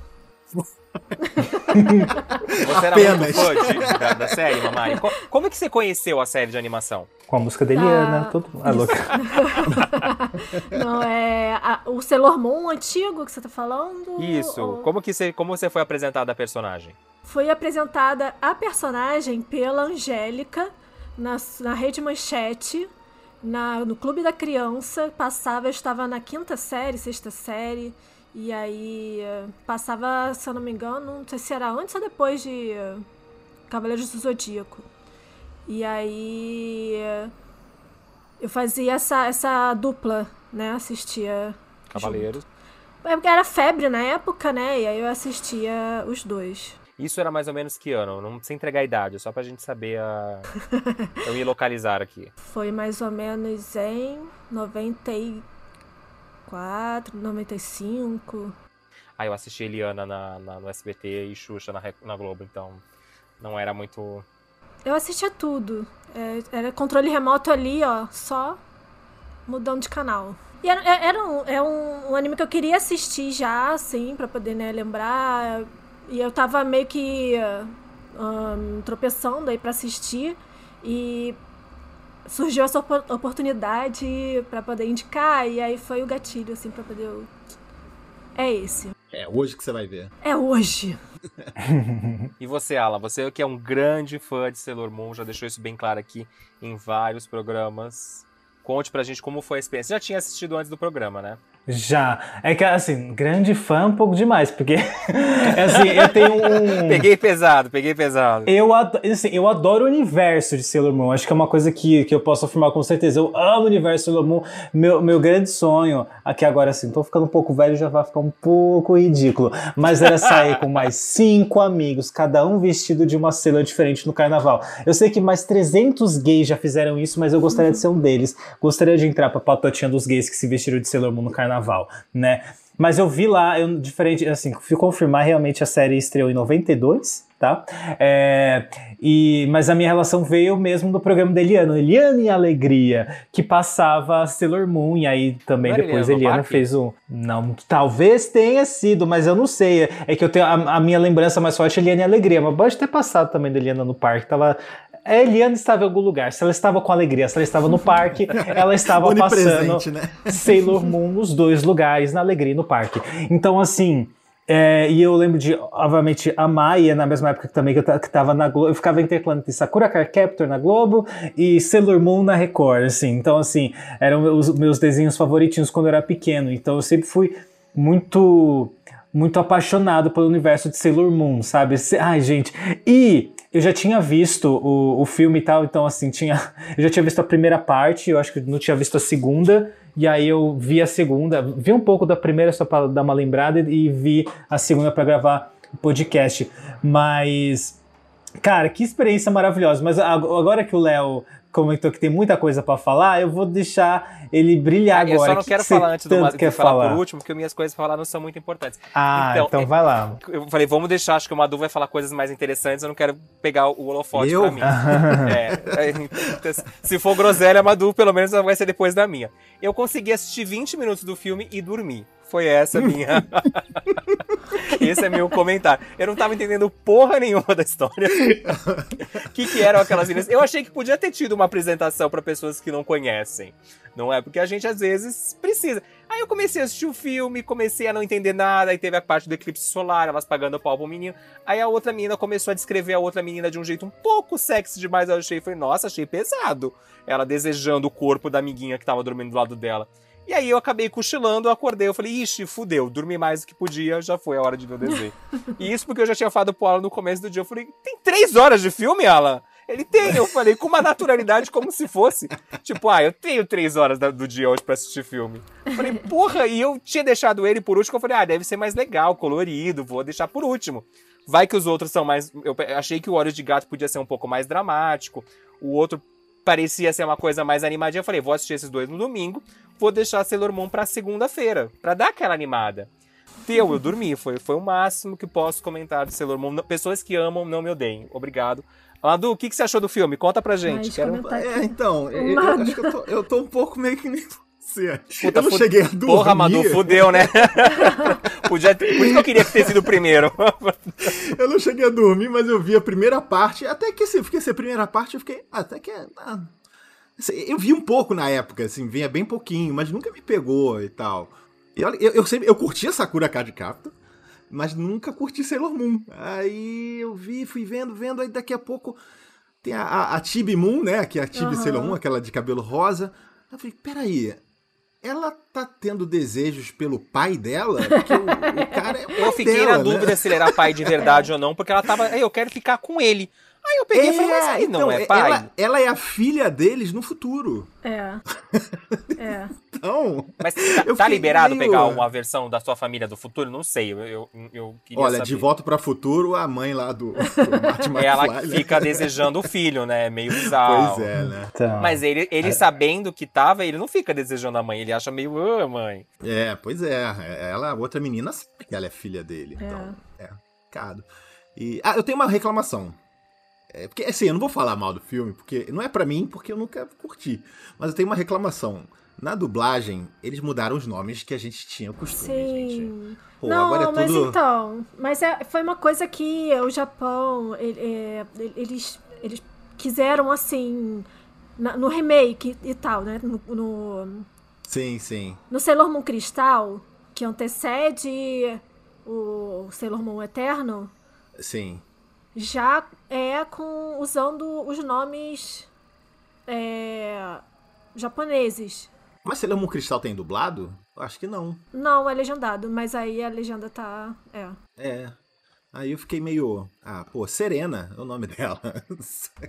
Você era Apenas. muito fã de- da, da série, Mamari? Co- Como é que você conheceu a série de animação? Com a música da Eliana, Ah, todo ah, louca. Não, é a- o Sailor Moon antigo que você tá falando? Isso. ou- Como que você, como você foi apresentada a personagem? Foi apresentada a personagem pela Angélica na, na Rede Manchete, na, no Clube da Criança. Passava, eu estava na quinta série, sexta série. E aí eh, passava, se eu não me engano, não sei se era antes ou depois de eh, Cavaleiros do Zodíaco. E aí eh, eu fazia essa, essa dupla, né? Assistia. Cavaleiros. É porque Era febre na época, né? E aí eu assistia os dois. Isso era mais ou menos que ano? Não precisa entregar a idade, só pra gente saber a. Eu me localizar aqui. Foi mais ou menos em 94, 95. Ah, eu assisti Eliana na, na- no SBT e Xuxa na, na Globo, então não era muito. Eu assistia tudo. É, era controle remoto ali, ó, só mudando de canal. E era, é- era um, é um, um anime que eu queria assistir já, assim, pra poder, né, lembrar. E eu tava meio que ahn, tropeçando aí pra assistir. E surgiu essa opor- oportunidade pra poder indicar. E aí foi o gatilho, assim, pra poder... eu- É esse. É hoje que você vai ver. É hoje. E você, Alan, você que é um grande fã de Sailor Moon, já deixou isso bem claro aqui em vários programas. Conte pra gente como foi a experiência. Você já tinha assistido antes do programa, né? Já. É que, assim, grande fã é um pouco demais, porque, assim, eu tenho um... Peguei pesado, peguei pesado. Eu adoro, assim, eu adoro o universo de Sailor Moon. Acho que é uma coisa que, que eu posso afirmar com certeza. Eu amo o universo Sailor Moon. Meu, meu grande sonho, aqui agora assim, tô ficando um pouco velho, já vai ficar um pouco ridículo. Mas era sair com mais cinco amigos, cada um vestido de uma Sailor diferente no carnaval. Eu sei que mais 300 gays já fizeram isso, mas eu gostaria de ser um deles. Gostaria de entrar pra patotinha dos gays que se vestiram de Sailor Moon no carnaval, né? Mas eu vi lá, eu diferente, assim, fui confirmar realmente a série estreou em 92, tá? É, e, mas a minha relação veio mesmo do programa da Eliana, Eliana e Alegria, que passava Sailor Moon, e aí também Não depois Eliana Eliana fez um. Não, talvez tenha sido, mas eu não sei. É que eu tenho a, a minha lembrança mais forte é Eliana e Alegria, mas pode ter passado também da Eliana no parque. Tava. A Eliana estava em algum lugar. Se ela estava com alegria, se ela estava no parque, ela estava passando né? Sailor Moon nos dois lugares, na alegria e no parque. Então, assim. é, e eu lembro de, obviamente, amar, e é na mesma época também que eu ta- que tava na Globo, eu ficava intercalando entre Sakura Card Captor na Globo e Sailor Moon na Record, assim. Então, assim, eram os meus desenhos favoritinhos quando eu era pequeno. Então, eu sempre fui muito muito apaixonado pelo universo de Sailor Moon, sabe? Ai, gente. E eu já tinha visto o, o filme e tal, então assim, tinha. Eu já tinha visto a primeira parte, eu acho que não tinha visto a segunda. E aí eu vi a segunda, vi um pouco da primeira só pra dar uma lembrada e vi a segunda pra gravar o podcast. Mas. Cara, que experiência maravilhosa. Mas ag- agora que o Léo comentou que tem muita coisa pra falar, eu vou deixar ele brilhar Ah, eu agora. só não Que quero que falar antes do tanto ma- de quer falar, falar por último, porque minhas coisas pra falar não são muito importantes. Ah, então, é- vai lá. Eu falei, vamos deixar, acho que o Madu vai falar coisas mais interessantes, eu não quero pegar o holofote Eu? pra mim. É, é, então, se for groselha, Madu, pelo menos vai ser depois da minha. Eu consegui assistir 20 minutos do filme e dormir. Foi essa minha. Esse é meu comentário. Eu não tava entendendo porra nenhuma da história. O que, que eram aquelas meninas? Eu achei que podia ter tido uma apresentação pra pessoas que não conhecem. Não é? Porque a gente às vezes precisa. Aí eu comecei a assistir o filme, comecei a não entender nada, aí teve a parte do eclipse solar, elas pagando pau pro menino. Aí a outra menina começou a descrever a outra menina de um jeito um pouco sexy demais. Eu achei, falei, nossa, achei pesado. Ela desejando o corpo da amiguinha que tava dormindo do lado dela. E aí eu acabei cochilando, eu acordei, eu falei, ixi, fudeu, dormi mais do que podia, já foi a hora de ver o desenho. e isso porque eu já tinha falado pro Alan no começo do dia, eu falei, tem três horas de filme, Alan? Ele tem, eu falei, com uma naturalidade como se fosse. Tipo, ah, eu tenho três horas do dia hoje pra assistir filme. Eu falei, porra, e eu tinha deixado ele por último, eu falei, ah, deve ser mais legal, colorido, vou deixar por último. Vai que os outros são mais. Eu achei que o Olhos de Gato podia ser um pouco mais dramático, o outro parecia ser uma coisa mais animadinha. Eu falei, vou assistir esses dois no domingo, vou deixar Sailor Moon pra segunda-feira, pra dar aquela animada. Deu, eu dormi, foi, foi o máximo que posso comentar de Sailor Moon. Pessoas que amam, não me odeiem. Obrigado. Madu, o que, que você achou do filme? Conta pra gente. Quero... É, então, eu, eu acho que eu tô, eu tô um pouco meio que nem você. Puta, eu não fu- cheguei a dormir. Porra, Madu, fudeu, né? Podia ter- Por isso que eu queria ter sido o primeiro. Eu não cheguei a dormir, mas eu vi a primeira parte. Até que assim, porque essa primeira parte eu fiquei. ah, Até que. ah, assim, eu vi um pouco na época, assim, vinha bem pouquinho, mas nunca me pegou e tal. E olha, eu, eu sempre. Eu curtia Sakura Card Captor, mas nunca curti Sailor Moon. Aí eu vi, fui vendo, vendo, aí daqui a pouco tem a, a, a Chibi Moon, né? Que é a Chibi Aham. Sailor Moon, aquela de cabelo rosa. Eu falei, peraí. Ela tá tendo desejos pelo pai dela? Porque o, o cara é o Eu fiquei dela, na né? dúvida se ele era pai de verdade ou não, porque ela tava. "Ei, Eu quero ficar com ele. Aí eu peguei e falei, mas ele não então, é pai? Ela, ela é a filha deles no futuro. É. É. Então. Mas tá, tá liberado meio- pegar uma versão da sua família do futuro? Não sei, eu, eu, eu queria Olha, saber. de volta para futuro, a mãe lá do, do McFly. Ela né? fica desejando o filho, né? Meio bizarro. Pois é, né? Então, Mas ele, ele sabendo que tava, ele não fica desejando a mãe, ele acha meio, ah, mãe. É, pois é. Ela, a outra menina, sabe que ela é filha dele. Então, é, complicado. E, ah, eu tenho uma reclamação. É, porque, assim, eu não vou falar mal do filme, porque não é pra mim, porque eu nunca curti. Mas eu tenho uma reclamação. Na dublagem, eles mudaram os nomes que a gente tinha o costume, gente. Sim. Pô, não, agora é mas tudo- então. Mas é, foi uma coisa que o Japão. ele- é, eles, eles quiseram, assim. na- no remake e tal, né? No, no, Sim, sim. no Sailor Moon Cristal, que antecede o Sailor Moon Eterno, Sim. Já é com usando os nomes é, japoneses. Mas Sailor Moon Cristal tem dublado? Eu Acho que não. Não, é legendado, mas aí a legenda tá. É. É. Aí eu fiquei meio. Ah, pô, Serena é o nome dela.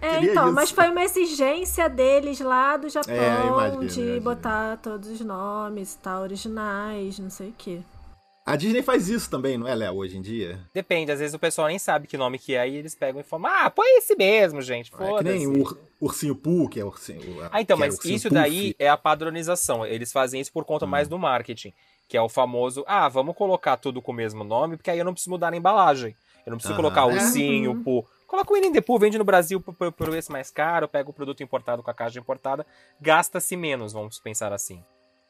É, então, isso. mas foi uma exigência deles lá do Japão É, imagino, de imagino. botar todos os nomes e tal, originais, não sei o quê. A Disney faz isso também, não é, Léo, hoje em dia? Depende, às vezes o pessoal nem sabe que nome que é e eles pegam e falam, ah, põe esse mesmo, gente, É que nem foda-se. o Ur- Ursinho Poo, que é ursinho. Ah, então, é mas ursinho isso Puff. daí é a padronização. Eles fazem isso por conta Hum. mais do marketing. Que é o famoso, ah, vamos colocar tudo com o mesmo nome, porque aí eu não preciso mudar na embalagem. Eu não preciso Aham. colocar o É. ursinho, o Pooh. Coloca o Winnie the Pooh, vende no Brasil por, por, por esse mais caro, pega o produto importado com a caixa importada, gasta-se menos, vamos pensar assim.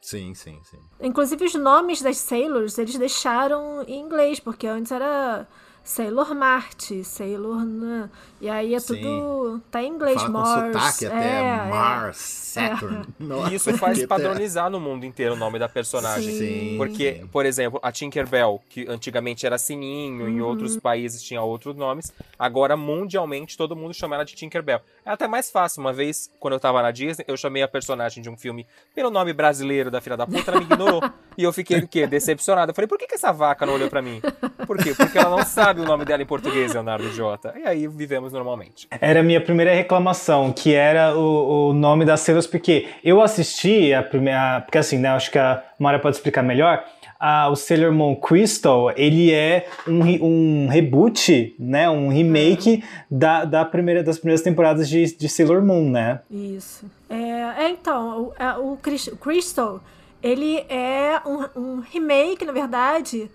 Sim, sim, sim. Inclusive, os nomes das Sailors, eles deixaram em inglês, porque antes era Sailor Mart, Sailor... Nan, E aí é Sim. tudo... Tá em inglês, Fala com Mars. sotaque até, é, é. Mars, Saturn. Não, E isso faz padronizar no mundo inteiro o nome da personagem. Sim. Porque, por exemplo, a Tinkerbell, que antigamente era Sininho, em Uhum. outros países tinha outros nomes, agora mundialmente todo mundo chama ela de Tinkerbell. É até mais fácil. Uma vez, quando eu tava na Disney, eu chamei a personagem de um filme pelo nome brasileiro da filha da puta, ela me ignorou. e eu fiquei o quê? Decepcionado. Eu falei, por que, que essa vaca não olhou pra mim? Por quê? Porque ela não sabe o nome dela em português, Leonardo Idiota. E aí vivemos normalmente. Era a minha primeira reclamação, que era o, o nome das Sailors, porque eu assisti a primeira. Porque assim, né? Acho que a Mara pode explicar melhor. Ah, o Sailor Moon Crystal, ele é um, um reboot, né? Um remake da, da primeira, das primeiras temporadas de, de Sailor Moon, né? Isso. É, é, então, o, é, o Crystal, ele é um, um remake, na verdade,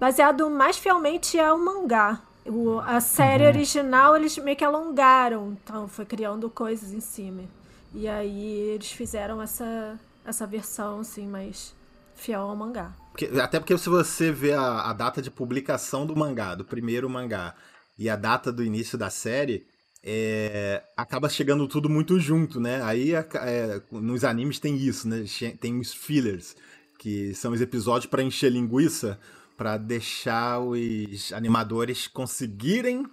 baseado mais fielmente ao mangá. O- a série Uhum. original eles meio que alongaram, então foi criando coisas em cima. E aí eles fizeram essa, essa versão, assim, mais fiel ao mangá. Porque- até porque se você vê a, a data de publicação do mangá, do primeiro mangá, e a data do início da série, é, acaba chegando tudo muito junto, né? Aí é, nos animes tem isso, né? Tem os fillers, que são os episódios para encher linguiça, para deixar os animadores conseguirem.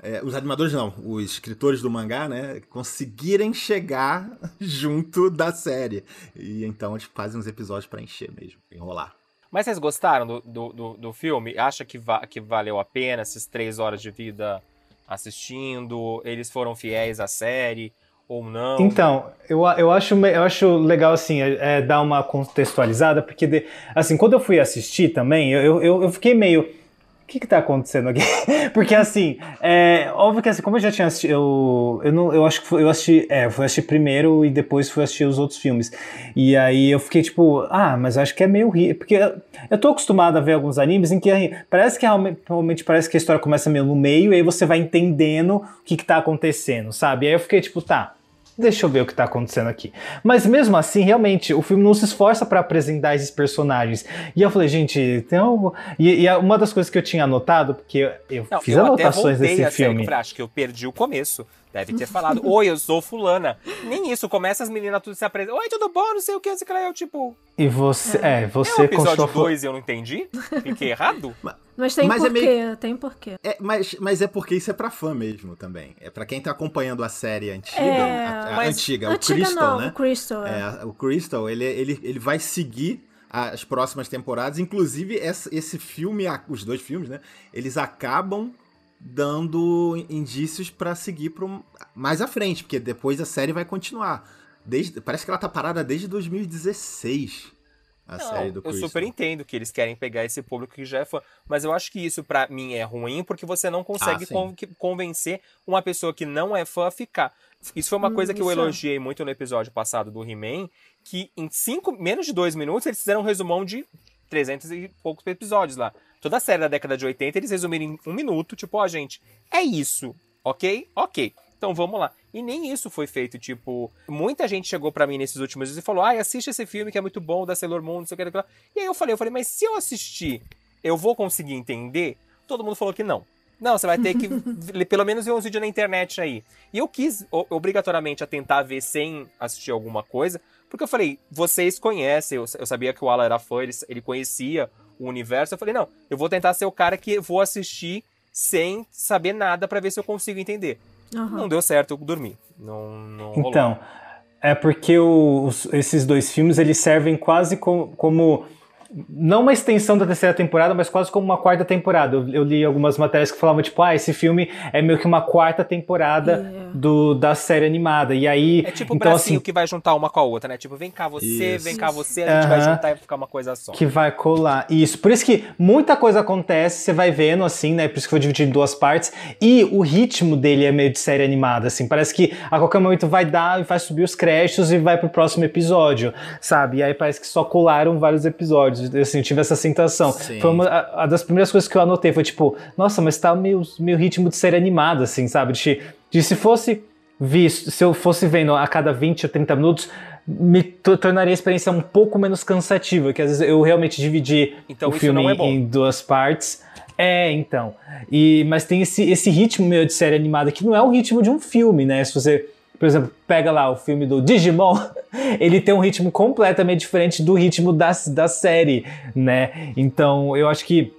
é, os animadores não, os escritores do mangá, né? Conseguirem chegar junto da série. E então eles fazem uns episódios para encher mesmo, enrolar. Mas vocês gostaram do, do, do, do filme? Acha que, va que valeu a pena essas três horas de vida assistindo? Eles foram fiéis à série ou não? Então, eu, eu, acho, eu acho legal, assim, é, é, dar uma contextualizada, porque, de- assim, quando eu fui assistir também, eu, eu, eu fiquei meio. O que que tá acontecendo aqui? Porque, assim, é, óbvio que, assim, como eu já tinha assistido, eu, eu, não, eu acho que eu assisti, é, eu fui assistir primeiro e depois fui assistir os outros filmes. E aí eu fiquei tipo, ah, mas eu acho que é meio ri, porque eu tô acostumado a ver alguns animes em que assim, parece que realmente, realmente parece que a história começa meio no meio e aí você vai entendendo o que que tá acontecendo, sabe? Aí eu fiquei tipo, tá, Deixa eu ver o que tá acontecendo aqui. Mas mesmo assim, realmente, o filme não se esforça pra apresentar esses personagens. E eu falei, gente, tem algo. E, e uma das coisas que eu tinha anotado, porque eu, eu Não, fiz eu anotações desse a série, filme. que eu falei, acho que eu perdi o começo. Deve ter falado, oi, eu sou fulana. Nem isso, começa as meninas tudo se apresentam. Oi, tudo bom? Não sei o que, não sei o que lá. Eu, tipo, E você, é, é você o episódio continuou- 2 e eu não entendi? Fiquei errado? Mas tem Mas é porquê, meio- tem porquê. É, mas, mas é porque isso é pra fã mesmo também. É pra quem tá acompanhando a série antiga, É, a, a mas- antiga, o antiga Crystal, não, né? o Crystal, é. É, o Crystal, ele, ele, ele vai seguir as próximas temporadas. Inclusive, esse filme, os dois filmes, né? Eles acabam dando indícios pra seguir pro, mais à frente, porque depois a série vai continuar. Desde, parece que ela tá parada desde 2016. A Não, série do eu super entendo que eles querem pegar esse público que já é fã, mas eu acho que isso pra mim é ruim porque você não consegue Ah, con- convencer uma pessoa que não é fã a ficar. Isso foi uma Hum, coisa que eu é. elogiei muito no episódio passado do He-Man, que em cinco, menos de dois minutos eles fizeram um resumão de 300 e poucos episódios lá. Toda a série da década de 80 eles resumiram em um minuto, tipo, ó, gente, é isso, ok? Ok. Então vamos lá. E nem isso foi feito, tipo, muita gente chegou pra mim nesses últimos dias e falou: "Ai, assiste esse filme que é muito bom da Sailor Moon, não sei o que, não sei o que lá." E aí eu falei, eu falei: "Mas se eu assistir, eu vou conseguir entender?" Todo mundo falou que não. Não, você vai ter que pelo menos ver uns vídeos na internet aí. E eu quis obrigatoriamente a tentar ver sem assistir alguma coisa, porque eu falei, vocês conhecem, eu, eu sabia que o Alan era fã, ele, ele conhecia o universo. Eu falei, não, eu vou tentar ser o cara que vou assistir sem saber nada pra ver se eu consigo entender. Aham. Não deu certo, eu dormi. Não, não rolou. Então, é porque os- esses dois filmes eles servem quase co- como não uma extensão da terceira temporada, mas quase como uma quarta temporada. Eu, eu li algumas matérias que falavam tipo, ah, esse filme é meio que uma quarta temporada do, da série animada. E aí, É tipo o então bracinho assim, que vai juntar uma com a outra, né? Tipo, vem cá você, Isso. vem cá você, a gente vai Aham. juntar e ficar uma coisa só. que vai colar. Isso. Por isso que muita coisa acontece, você vai vendo assim, né? Por isso que foi dividido em duas partes. E o ritmo dele é meio de série animada, assim. Parece que a qualquer momento vai dar e vai subir os créditos e vai pro próximo episódio, sabe? E aí parece que só colaram vários episódios. Assim, eu tive essa sensação. Sim. Foi uma a, a das primeiras coisas que eu anotei. Foi tipo, nossa, mas tá meio, meio ritmo de série animada, assim, sabe? De, de se fosse visto, se eu fosse vendo a cada 20 ou 30 minutos, me to- tornaria a experiência um pouco menos cansativa, que às vezes eu realmente dividi Então o filme é em duas partes. É, então. E, mas tem esse, esse ritmo meio de série animada que não é o ritmo de um filme, né? Se você, por exemplo, pega lá o filme do Digimon, ele tem um ritmo completamente diferente do ritmo da, da série, né? Então eu acho que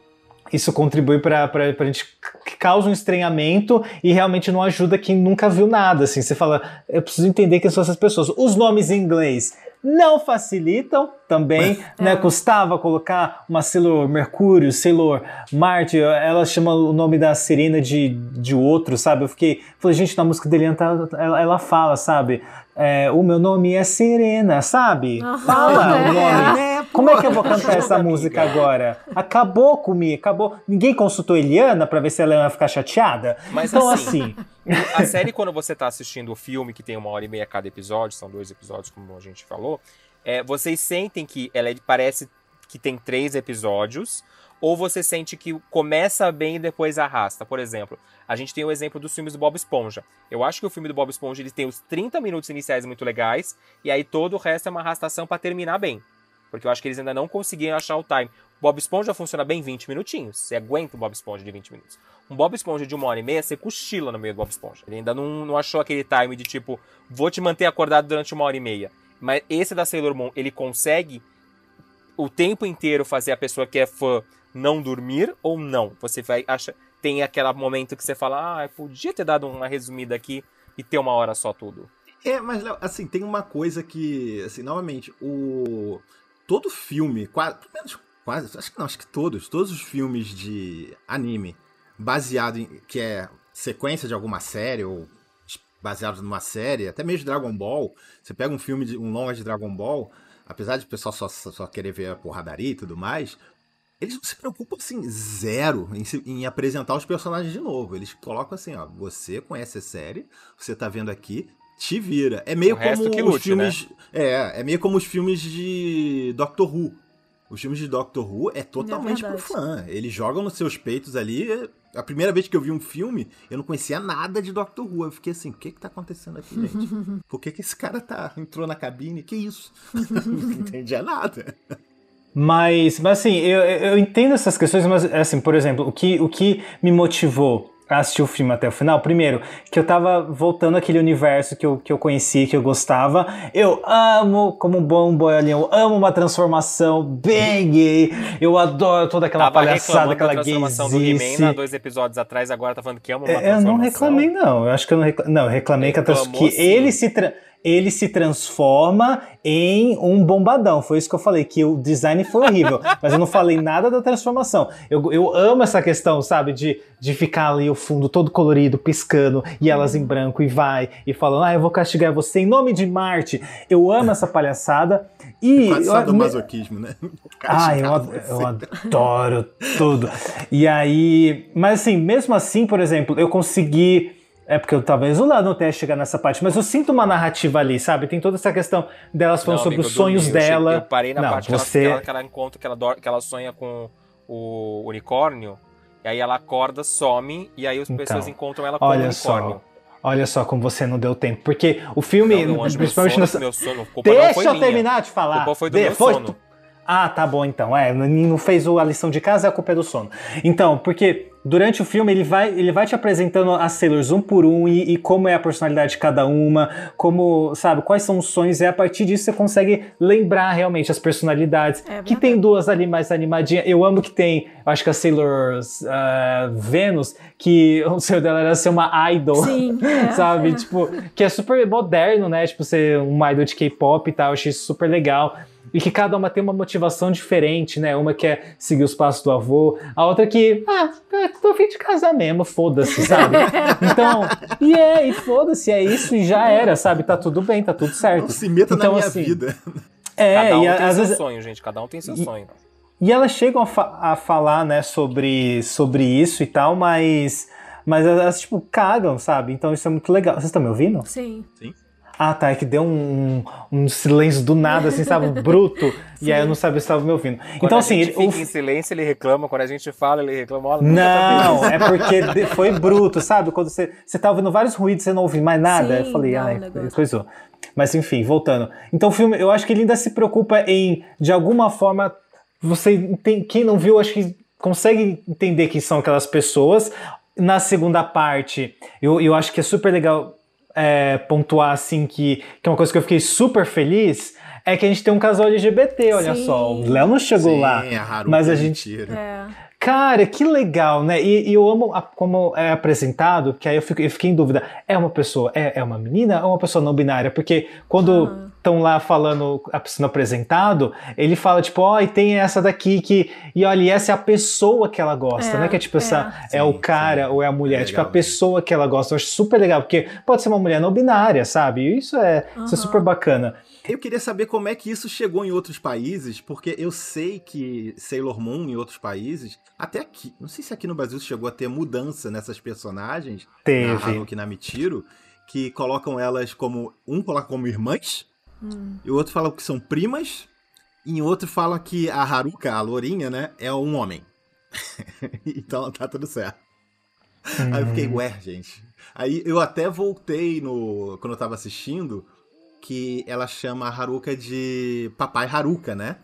isso contribui para a gente que causa um estranhamento e realmente não ajuda quem nunca viu nada. Assim, você fala, eu preciso entender quem são essas pessoas. Os nomes em inglês não facilitam também, né? Custava colocar uma Sailor Mercúrio, Sailor Marte, ela chama o nome da Serena de, de outro, sabe? Eu fiquei, falei, gente, na música dele ela, ela, ela fala, sabe? É, o meu nome é Serena, sabe? Fala o nome. Como é que eu vou cantar essa música agora? Acabou comigo, acabou. Ninguém consultou Eliana pra ver se ela ia ficar chateada? Mas então, assim, assim, A série, quando você tá assistindo o filme, que tem uma hora e meia cada episódio, são dois episódios, como a gente falou, é, vocês sentem que ela é- parece que tem três episódios, ou você sente que começa bem e depois arrasta? Por exemplo, a gente tem o exemplo dos filmes do Bob Esponja. Eu acho que o filme do Bob Esponja ele tem os 30 minutos iniciais muito legais, e aí todo o resto é uma arrastação pra terminar bem. Porque eu acho que eles ainda não conseguiram achar o time. Bob Esponja funciona bem 20 minutinhos. Você aguenta o Bob Esponja de 20 minutos. Um Bob Esponja de uma hora e meia, você cochila no meio do Bob Esponja. Ele ainda não, não achou aquele time de tipo, vou te manter acordado durante uma hora e meia. Mas esse da Sailor Moon, ele consegue o tempo inteiro fazer a pessoa que é fã não dormir ou não? Você vai achar. Tem aquele momento que você fala, ah, podia ter dado uma resumida aqui e ter uma hora só tudo. É, mas assim, tem uma coisa que, assim, novamente, o todo filme, quase, pelo menos quase, acho que não, acho que todos, todos os filmes de anime baseado em que é sequência de alguma série ou baseado numa série, até mesmo Dragon Ball, você pega um filme de um longa de Dragon Ball, apesar de o pessoal só, só querer ver a porradaria e tudo mais, eles não se preocupam, assim, zero em, se- em apresentar os personagens de novo. Eles colocam assim, ó, você conhece a série, você tá vendo aqui, te vira. É meio O como que os lute, filmes... É, é meio como os filmes de Doctor Who. Os filmes de Doctor Who é totalmente pro verdade. fã. Eles jogam nos seus peitos ali. é- A primeira vez que eu vi um filme, eu não conhecia nada de Doctor Who. Eu fiquei assim, o que que tá acontecendo aqui, gente? Por que que esse cara tá entrou na cabine? Que isso? não entendia nada. Mas, mas assim, eu, eu entendo essas questões, mas assim, por exemplo, o que, o que me motivou a assistir o filme até o final, primeiro, que eu tava voltando àquele universo que eu, que eu conheci, que eu gostava. Eu amo, como um bom boiolinho, eu amo uma transformação bem gay. Eu adoro toda aquela Tava palhaçada, aquela transformação do He-Man há dois episódios atrás, agora tá falando que ama uma É, Eu transformação. não reclamei, não. Eu acho que eu não reclamei. Não, eu reclamei que, a trans- Reclamou que ele se. tra- Ele se transforma em um bombadão. Foi isso que eu falei, que o design foi horrível. mas eu não falei nada da transformação. Eu, eu amo essa questão, sabe? De, de ficar ali o fundo todo colorido, piscando, e elas em branco, e vai, e falando, ah, eu vou castigar você em nome de Marte. Eu amo essa palhaçada. E. Quase eu- sadomasoquismo, né? ah, eu, eu adoro tudo. E aí. Mas assim, mesmo assim, por exemplo, eu consegui. É porque eu talvez o Lá não tenha chegado nessa parte, mas eu sinto uma narrativa ali, sabe? Tem toda essa questão delas falando Não, sobre amigo, os sonhos dormi, eu cheguei- dela. Eu parei na não, parte você... ela, que, ela, que ela encontra que ela, que ela sonha com o unicórnio. E aí ela acorda, some, e aí as Então, pessoas encontram ela com o Olha unicórnio. só. Olha só como você não deu tempo. Porque o filme, Não, anjo, meu principalmente sono, nessa- meu sono, culpa Deixa eu minha. terminar de falar. Culpa foi do De- meu foi sono. Ah, tá bom então. É, não fez a lição de casa, a culpa é do sono. Então, porque durante o filme ele vai, ele vai te apresentando as Sailors um por um e, e como é a personalidade de cada uma, como, sabe, quais são os sonhos, e a partir disso você consegue lembrar realmente as personalidades. É que tem duas ali mais animadinhas. Eu amo que tem, eu acho que a Sailor ah, Venus, que o sonho dela era ser uma idol. Sim, é, sabe? é. Tipo, que é super moderno, né? Tipo, ser uma idol de K-pop e tal, eu achei isso super legal. E que cada uma tem uma motivação diferente, né? Uma quer seguir os passos do avô, a outra que, ah, é, tô a fim de casar mesmo, foda-se, sabe? Então, e é, e foda-se, é isso e já era, sabe? Tá tudo bem, tá tudo certo. Não se meta então, na minha assim, vida. É, Cada um e a- tem às seu vezes. sonho, gente. Cada um tem seu E- sonho. E elas chegam a, fa- a falar, né, sobre, sobre isso e tal, mas. Mas elas, tipo, cagam, sabe? Então isso é muito legal. Vocês estão me ouvindo? Sim. Sim. Ah, tá, é que deu um, um silêncio do nada, assim, sabe, bruto. e aí eu não sabia se estava me ouvindo. Quando então, assim, ele, fica em silêncio, ele reclama. Quando a gente fala, ele reclama. Olha, não, é porque foi bruto, sabe? Quando você, você tá ouvindo vários ruídos, você não ouve mais nada. Sim, eu falei, não, ai, o coisou. Mas enfim, voltando. Então o filme, eu acho que ele ainda se preocupa em, de alguma forma, você tem, quem não viu, acho que consegue entender quem são aquelas pessoas. Na segunda parte, eu, eu acho que é super legal é, pontuar assim que, que é uma coisa que eu fiquei super feliz. É que a gente tem um casal LGBT, olha Sim. só. O Léo não chegou Sim, lá. a Haruka mas a é gente. mentira. É. Cara, que legal, né? E, e eu amo a- como é apresentado, que aí eu, fico- eu fiquei em dúvida: é uma pessoa, é, é uma menina ou uma pessoa não binária? Porque quando estão lá falando, sendo apresentado, ele fala, tipo, ó, e tem essa daqui que. E olha, e essa é a pessoa que ela gosta, É, né? Que é tipo essa. É, Sim, o cara sim. ou é a mulher, É tipo, a pessoa que ela gosta. Eu acho super legal, porque pode ser uma mulher não binária, sabe? E isso é, isso é super bacana. Eu queria saber como é que isso chegou em outros países, porque eu sei que Sailor Moon em outros países, até aqui, não sei se aqui no Brasil chegou a ter mudança nessas personagens, na Teve. Haruki na Michiro, que colocam elas como, um coloca como irmãs, Hum. e o outro fala que são primas, e em outro fala que a Haruka, a lourinha, né, é um homem. então tá tudo certo. Aí eu fiquei, Uhum. ué, gente. Aí eu até voltei no. Quando eu tava assistindo, que ela chama a Haruka de Papai Haruka, né?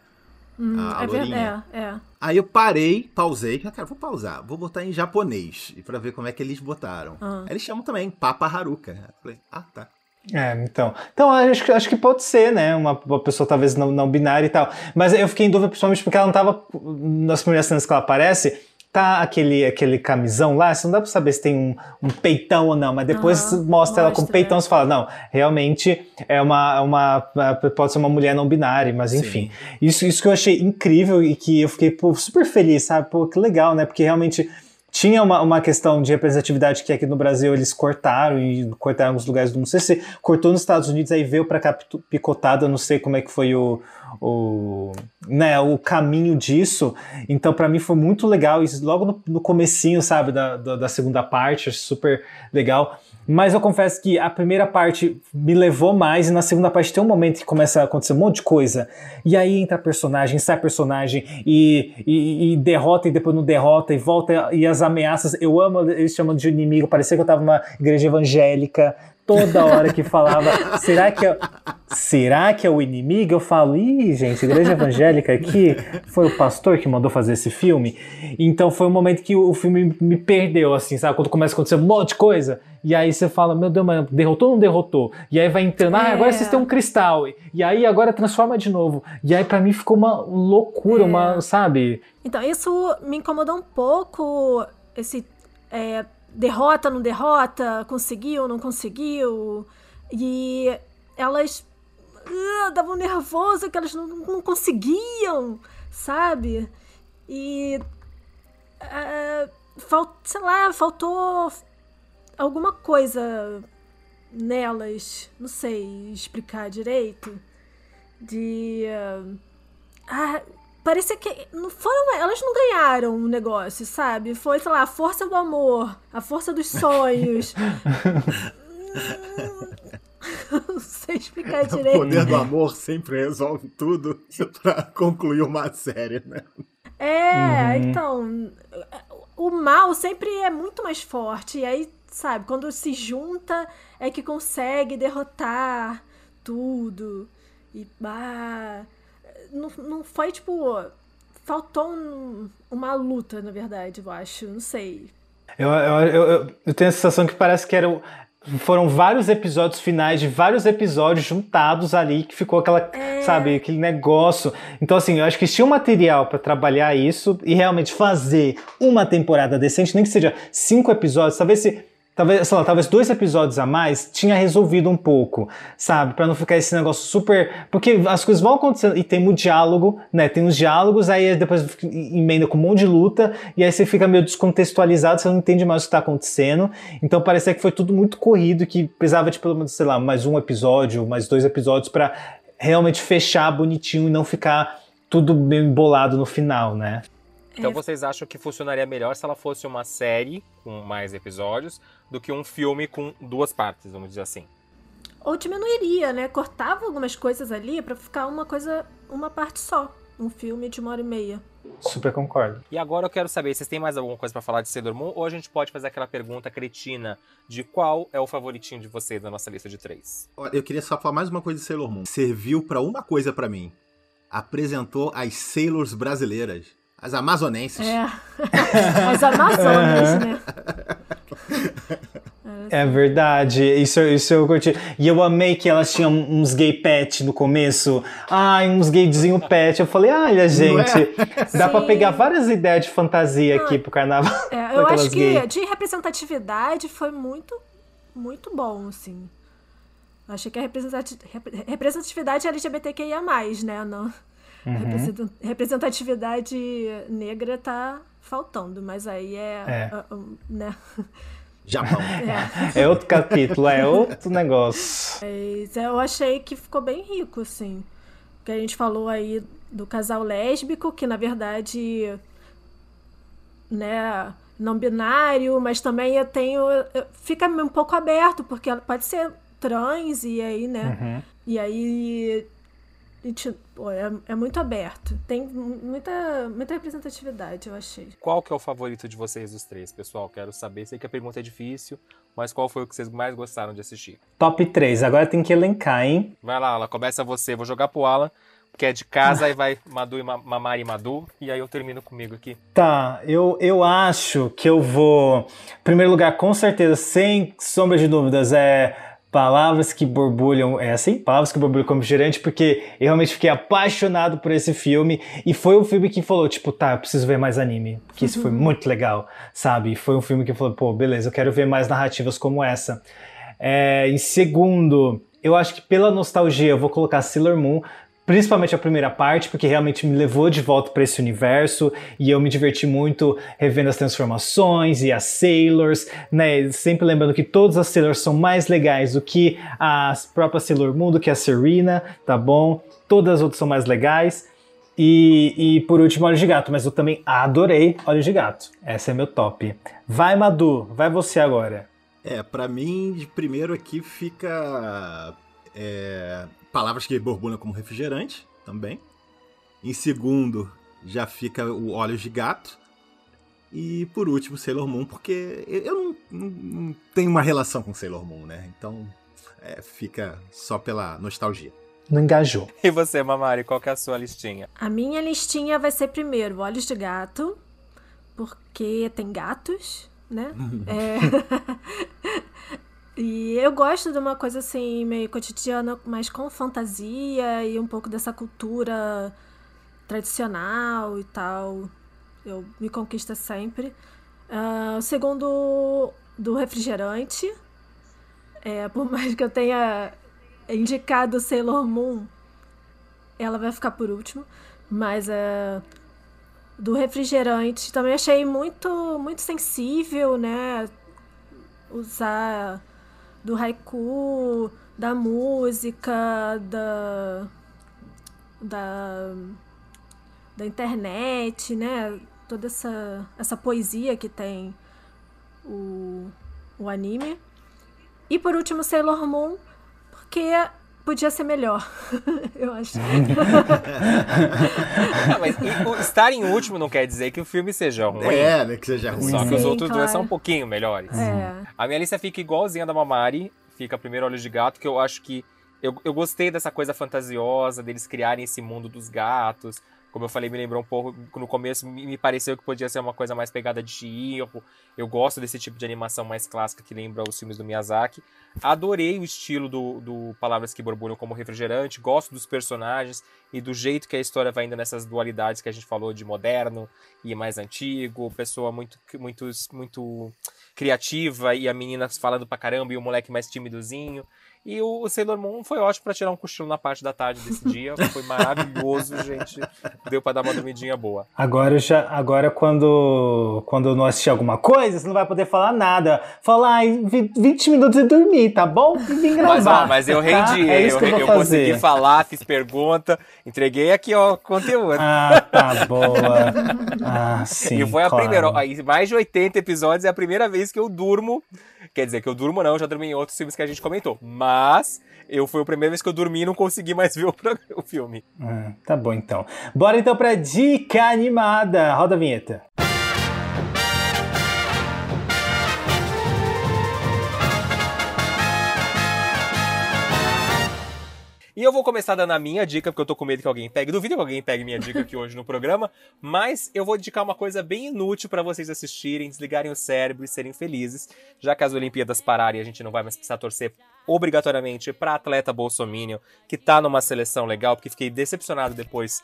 Hum, A é lourinha. É, é. Aí eu parei, pausei. Cara, vou pausar. Vou botar em japonês pra ver como é que eles botaram. Ah. Aí eles chamam também Papa Haruka. Eu falei, ah, tá. É, então. Então, acho, que- acho que pode ser, né? Uma, uma pessoa talvez não, não binária e tal. Mas eu fiquei em dúvida principalmente porque ela não tava. Nas primeiras cenas que ela aparece, tá aquele, aquele camisão lá, você não dá pra saber se tem um, um peitão ou não, mas depois Aham, mostra ela com mostra, peitão é. e você fala, não, realmente é uma, uma. Pode ser uma mulher não binária, mas enfim. Isso, isso que eu achei incrível e que eu fiquei pô, super feliz, sabe? Pô, que legal, né? Porque realmente tinha uma, uma questão de representatividade que aqui no Brasil eles cortaram e cortaram alguns lugares do mundo. Se cortou nos Estados Unidos, aí veio pra cá eu não sei como é que foi o, o, né, o caminho disso. Então, pra mim foi muito legal. Isso logo no, no comecinho, sabe, da, da, da segunda parte, super legal. Mas eu confesso que a primeira parte me levou mais, e na segunda parte tem um momento que começa a acontecer um monte de coisa. E aí entra personagem, sai personagem, e, e, e derrota, e depois não derrota, e volta, e as ameaças. Eu amo, eles chamam de inimigo, parecia que eu tava numa igreja evangélica. Toda hora que falava, será que é, será que é o inimigo? Eu falo, ih, gente, igreja evangélica aqui, foi o pastor que mandou fazer esse filme. Então foi um momento que o filme me perdeu, assim, sabe? Quando começa a acontecer um monte de coisa, e aí você fala, meu Deus, mas derrotou ou não derrotou? E aí vai entrando, ah, agora É. vocês têm um cristal, e aí agora transforma de novo. E aí pra mim ficou uma loucura, uma, sabe? Então, isso me incomodou um pouco, esse é, derrota, não derrota, conseguiu, não conseguiu. E elas ah, davam nervoso que elas não, não conseguiam, sabe? E. ah, fal, sei lá, faltou alguma coisa nelas, não sei explicar direito. De. ah, parecia que não foram elas não ganharam o negócio sabe? Foi sei lá a força do amor a força dos sonhos. Não sei explicar O direito. poder do amor sempre resolve tudo pra concluir uma série, né? é Uhum. então o mal sempre é muito mais forte. E aí sabe quando se junta é que consegue derrotar tudo. E bah, não, não foi tipo. Faltou um- uma luta, na verdade, eu acho. Não sei. Eu, eu, eu, eu- tenho a sensação que parece que eram, foram vários episódios finais de vários episódios juntados ali, que ficou aquela, sabe, aquele negócio. Então, assim, eu acho que tinha um material pra trabalhar isso e realmente fazer uma temporada decente, nem que seja cinco episódios, talvez se. Talvez, sei lá, talvez dois episódios a mais tinha resolvido um pouco, sabe? Pra não ficar esse negócio super. Porque as coisas vão acontecendo e tem muito diálogo, né? Tem uns diálogos, aí depois emenda com um monte de luta, e aí você fica meio descontextualizado, você não entende mais o que tá acontecendo. Então parecia que foi tudo muito corrido, que precisava de pelo menos, sei lá, mais um episódio, mais dois episódios pra realmente fechar bonitinho e não ficar tudo meio embolado no final, né? Então vocês acham que funcionaria melhor se ela fosse uma série com mais episódios do que um filme com duas partes, vamos dizer assim? ou diminuiria, né? Cortava algumas coisas ali pra ficar uma coisa, uma parte só. Um filme de uma hora e meia. Super concordo. E agora eu quero saber, vocês têm mais alguma coisa pra falar de Sailor Moon? Ou a gente pode fazer aquela pergunta cretina de qual é o favoritinho de vocês da nossa lista de três? Olha, Eu queria só falar mais uma coisa de Sailor Moon. Serviu pra uma coisa pra mim. Apresentou as Sailors brasileiras. As amazonenses. É. As Amazonas, né? É verdade, isso, isso eu curti. E eu amei que elas tinham uns gay pet no começo. Ai, uns gayzinho pet. Eu falei, olha, gente, dá pra Sim. pegar várias ideias de fantasia aqui pro carnaval. É, eu acho que gay. de representatividade foi muito, muito bom, assim. Eu Achei que a representati- repre- representatividade LGBTQIA+, né? Não. Uhum. Represent- Representatividade negra tá faltando, mas aí é... É. ah, ah, né? Japão. É. É outro capítulo, é outro negócio. Mas eu achei que ficou bem rico, assim. Que a gente falou aí do casal lésbico, que na verdade, né, não binário, mas também eu tenho. Fica um pouco aberto, porque pode ser trans, e aí, né? Uhum. E aí. Gente- pô, é, é muito aberto. Tem muita, muita representatividade, eu achei. Qual que é o favorito de vocês dos três, pessoal? Quero saber. Sei que a pergunta é difícil, mas qual foi o que vocês mais gostaram de assistir? Top 3, agora tem que elencar, hein? Vai lá, Alan, começa você. Vou jogar pro Alan, que é de casa, aí vai Madu e Ma- Mamari e Madu, e aí eu termino comigo aqui. Tá, eu, eu acho que eu vou. Em primeiro lugar, com certeza, sem sombra de dúvidas, é Palavras que Borbulham. É assim? Palavras que Borbulham como gerente, porque eu realmente fiquei apaixonado por esse filme. E foi um filme que falou, tipo, tá, eu preciso ver mais anime. Porque isso foi muito legal, sabe? Foi um filme que falou, pô, beleza, eu quero ver mais narrativas como essa. É, em segundo, eu acho que pela nostalgia eu vou colocar Sailor Moon, principalmente a primeira parte, porque realmente me levou de volta para esse universo e eu me diverti muito revendo as transformações e as Sailors, né? Sempre lembrando que todas as Sailors são mais legais do que as próprias Sailor Moon, do que a Serena, tá bom? Todas as outras são mais legais. E, e por último, Olhos de Gato, mas eu também adorei Olhos de Gato. Essa é meu top. Vai, Madu, vai você agora. É, pra mim, de primeiro aqui fica. É, palavras que borbulham como refrigerante também. Em segundo, já fica o Olhos de Gato. E por último, Sailor Moon, porque eu não, não- não tenho uma relação com Sailor Moon, né? Então é, fica só pela nostalgia. Não engajou. E você, Mamari, qual que é a sua listinha? A minha listinha vai ser primeiro Olhos de Gato, porque tem gatos, né? É. E eu gosto de uma coisa assim, meio cotidiana, mas com fantasia e um pouco dessa cultura tradicional e tal. Eu me conquista sempre. Ah, o segundo, do refrigerante. É, por mais que eu tenha indicado Sailor Moon, ela vai ficar por último. Mas é, do refrigerante também achei muito, muito sensível, né? Usar do haiku, da música, da, da, da internet, né? Toda essa, essa poesia que tem o, o anime. E por último, Sailor Moon, porque podia ser melhor, eu acho. Ah, mas e- o- estar em último não quer dizer que o filme seja ruim. É, né, que seja ruim. Só que os Sim, outros dois claro. são um pouquinho melhores. É. A minha lista fica igualzinha da Mamari. Fica primeiro Olhos de Gato, que eu acho que. Eu, eu gostei dessa coisa fantasiosa, deles criarem esse mundo dos gatos. Como eu falei, me lembrou um pouco. No começo me pareceu que podia ser uma coisa mais pegada de Chihiro. Eu gosto desse tipo de animação mais clássica que lembra os filmes do Miyazaki. Adorei o estilo do, do Palavras que Borbulham como refrigerante. Gosto dos personagens e do jeito que a história vai indo nessas dualidades que a gente falou de moderno e mais antigo. Pessoa muito, muito, muito criativa e a menina falando pra caramba e o moleque mais timidozinho. E o, o Sailor Moon foi ótimo pra tirar um cochilo na parte da tarde desse dia. Foi maravilhoso, gente. Deu pra dar uma dormidinha boa. Agora, eu já, agora quando, quando eu não assistir alguma coisa, você não vai poder falar nada. Falar em 20 minutos e dormir, tá bom? E vim gravar. Mas, ó, mas eu tá? rendi, É isso eu, que eu, vou eu fazer. consegui falar, fiz pergunta, entreguei aqui, ó, conteúdo. Ah, tá boa. Ah, sim. e foi a claro. primeira, ó, mais de 80 episódios, é a primeira vez que eu durmo. Quer dizer, que eu durmo não, eu já dormi em outros filmes que a gente comentou. Mas eu foi a primeira vez que eu dormi e não consegui mais ver o, o filme. Ah, tá bom então. Bora então pra dica animada. Roda a vinheta. E eu vou começar dando a minha dica, porque eu tô com medo que alguém pegue. Duvido que alguém pegue minha dica aqui hoje no programa. Mas eu vou indicar uma coisa bem inútil pra vocês assistirem, desligarem o cérebro e serem felizes. Já que as Olimpíadas pararem, a gente não vai mais precisar torcer obrigatoriamente pra atleta bolsominion, que tá numa seleção legal, porque fiquei decepcionado depois.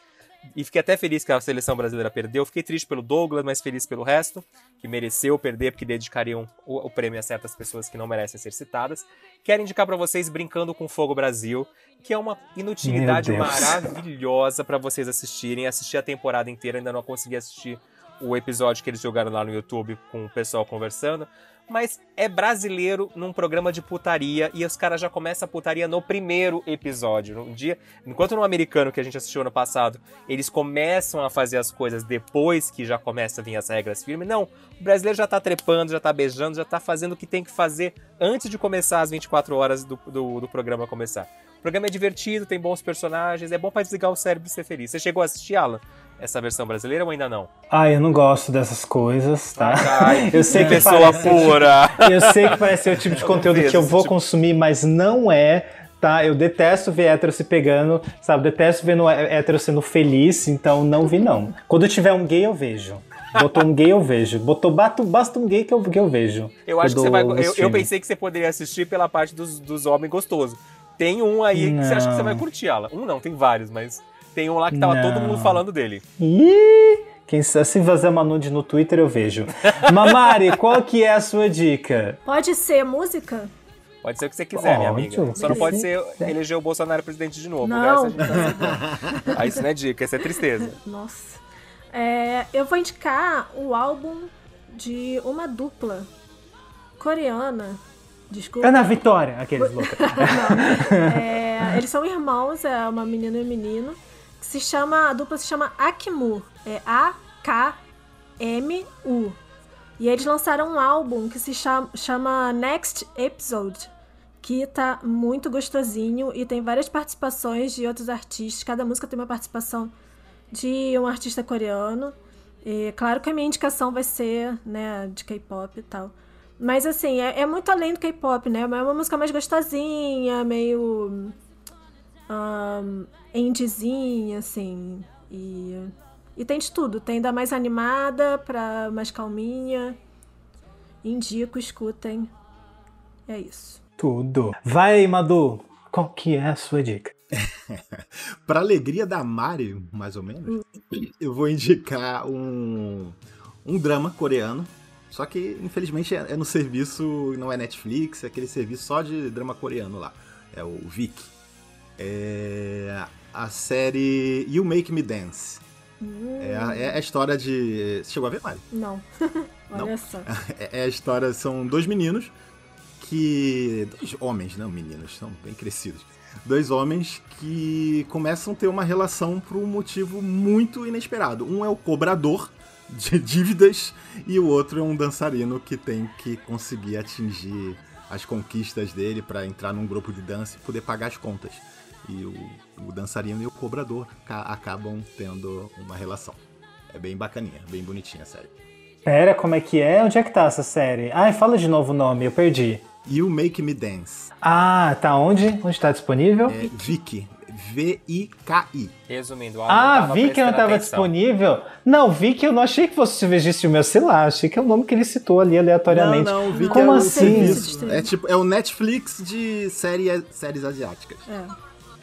E fiquei até feliz que a seleção brasileira perdeu. Fiquei triste pelo Douglas, mas feliz pelo resto, que mereceu perder, porque dedicariam o, o prêmio a certas pessoas que não merecem ser citadas. Quero indicar pra vocês Brincando com Fogo Brasil, que é uma inutilidade maravilhosa pra vocês assistirem. Assistir a temporada inteira, ainda não consegui assistir o episódio que eles jogaram lá no YouTube com o pessoal conversando. Mas é brasileiro num programa de putaria e os caras já começam a putaria no primeiro episódio. Um dia, enquanto no americano que a gente assistiu ano passado, eles começam a fazer as coisas depois que já começa a vir as regras firmes. Não, o brasileiro já tá trepando, já tá beijando, já tá fazendo o que tem que fazer antes de começar as 24 horas do, do, do programa começar. O programa é divertido, tem bons personagens, é bom pra desligar o cérebro e ser feliz. Você chegou a assistir, Alan? Essa versão brasileira ou ainda não? Ah, eu não gosto dessas coisas, tá? Ai, eu sei que pessoa parece pura. Eu sei que parece ser o tipo de conteúdo que eu vou tipo- consumir, mas não é, tá? Eu detesto ver hétero se pegando, sabe? Detesto vendo hé- hétero sendo feliz, então não vi não. Quando tiver um gay eu vejo. Botou um gay eu vejo. Botou bato, basta um gay que eu, que eu vejo. Eu acho que você vai. Eu, eu pensei que você poderia assistir pela parte dos, dos homens gostosos. Tem um aí que você acha que você Não. vai curtir, Alan. Um não, tem vários, mas tem um lá que tava Não. todo mundo falando dele. Ih, quem se fazer uma nude no Twitter eu vejo. Mamari, qual que é a sua dica? Pode ser música? Pode ser o que você quiser, minha amiga. Ótimo. Só não pode ser eleger o Bolsonaro presidente de novo. Não. Resto a gente- Ah, isso não é dica, isso é tristeza. Nossa. É, eu vou indicar o álbum de uma dupla coreana. Desculpa. Ana Vitória, aqueles loucos. É, eles são irmãos, é uma menina e um menino. Que se chama, a dupla se chama Akmu. É A-K-M-U. E eles lançaram um álbum que se chama, chama Next Episode. Que tá muito gostosinho e tem várias participações de outros artistas. Cada música tem uma participação de um artista coreano. E claro que a minha indicação vai ser, né, de K-pop e tal. Mas assim, é, é muito além do K-pop, né? É uma música mais gostosinha, meio. Um, indiezinha, assim. E, e tem de tudo. Tem da mais animada pra mais calminha. Indico, escutem. É isso. Tudo. Vai aí, Madu. Qual que é a sua dica? Pra alegria da Mari, mais ou menos, eu vou indicar um, um drama coreano. Só que, infelizmente, é, é no serviço, não é Netflix, é aquele serviço só de drama coreano lá. É o Vic. É a série You Make Me Dance. É a, é a história de. Você chegou a ver, Mari? Não. Olha Não. só. É, é a história, são dois meninos que. Dois homens, não meninos, são bem crescidos. Dois homens que começam a ter uma relação por um motivo muito inesperado. Um é o cobrador de dívidas e o outro é um dançarino que tem que conseguir atingir as conquistas dele para entrar num grupo de dança e poder pagar as contas. E o, o dançarino e o cobrador ca- acabam tendo uma relação. É bem bacaninha, bem bonitinha a série. Pera, como é que é? Onde é que tá essa série? Ai, fala de novo o nome, eu perdi. You Make Me Dance. Ah, tá onde? Onde tá disponível? É Vicky. V-I-K-I. Resumindo, o Ah, tava vi que não estava disponível. Não, vi que eu não achei que fosse esse filme, eu sei lá, achei que é o nome que ele citou ali aleatoriamente. Não, não, Vicky Como é o assim? serviço. É tipo, é o Netflix de série, séries asiáticas.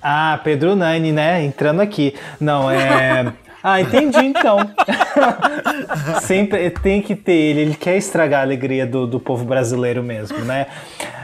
Ah, Pedro Nani, né? Entrando aqui. Não, é. Ah, entendi então. Sempre tem que ter ele, ele quer estragar a alegria do, do povo brasileiro mesmo, né?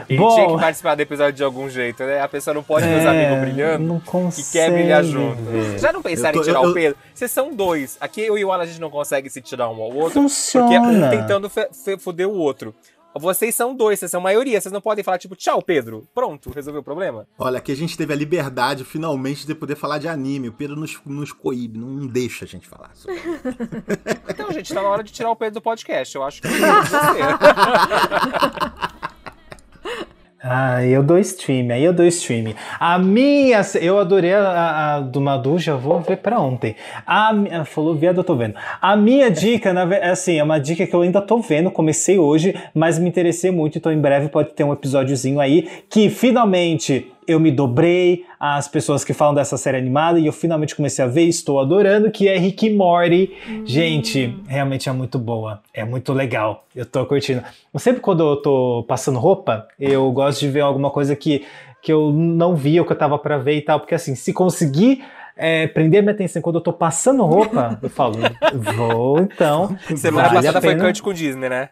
Ele tinha que participar do episódio de algum jeito, né? A pessoa não pode ver os É, amigos brilhando não e quer brilhar consegue junto. ver. Vocês já não pensaram Eu em tô- tirar eu- o Pedro? Vocês são dois. Aqui eu e o Alan a gente não consegue se tirar um ao outro. Funciona. Porque um tentando foder o outro. Vocês são dois, vocês são maioria. Vocês não podem falar, tipo, tchau, Pedro. Pronto, resolveu o problema? Olha, aqui a gente teve a liberdade, finalmente, de poder falar de anime. O Pedro nos, nos coíbe, não deixa a gente falar. sobre. Então, gente, tá na hora de tirar o Pedro do podcast. Eu acho que é. Ah, eu dou stream, aí eu dou stream. A minha, eu adorei a, a, do Madu, já vou ver pra ontem. A, a falou viado, eu tô vendo. A minha dica, na, ve- assim, é uma dica que eu ainda tô vendo, comecei hoje, mas me interessei muito, então em breve pode ter um episódiozinho aí que finalmente eu me dobrei às pessoas que falam dessa série animada e eu finalmente comecei a ver e estou adorando, que é Rick e Morty. Gente, realmente é muito boa, é muito legal, eu tô curtindo. Sempre quando eu tô passando roupa, eu gosto de ver alguma coisa que, que eu não vi ou que eu tava pra ver e tal, porque assim, se conseguir é, prender minha atenção quando eu tô passando roupa, eu falo, vou então. Semana vale passada foi. Kant com Disney, né?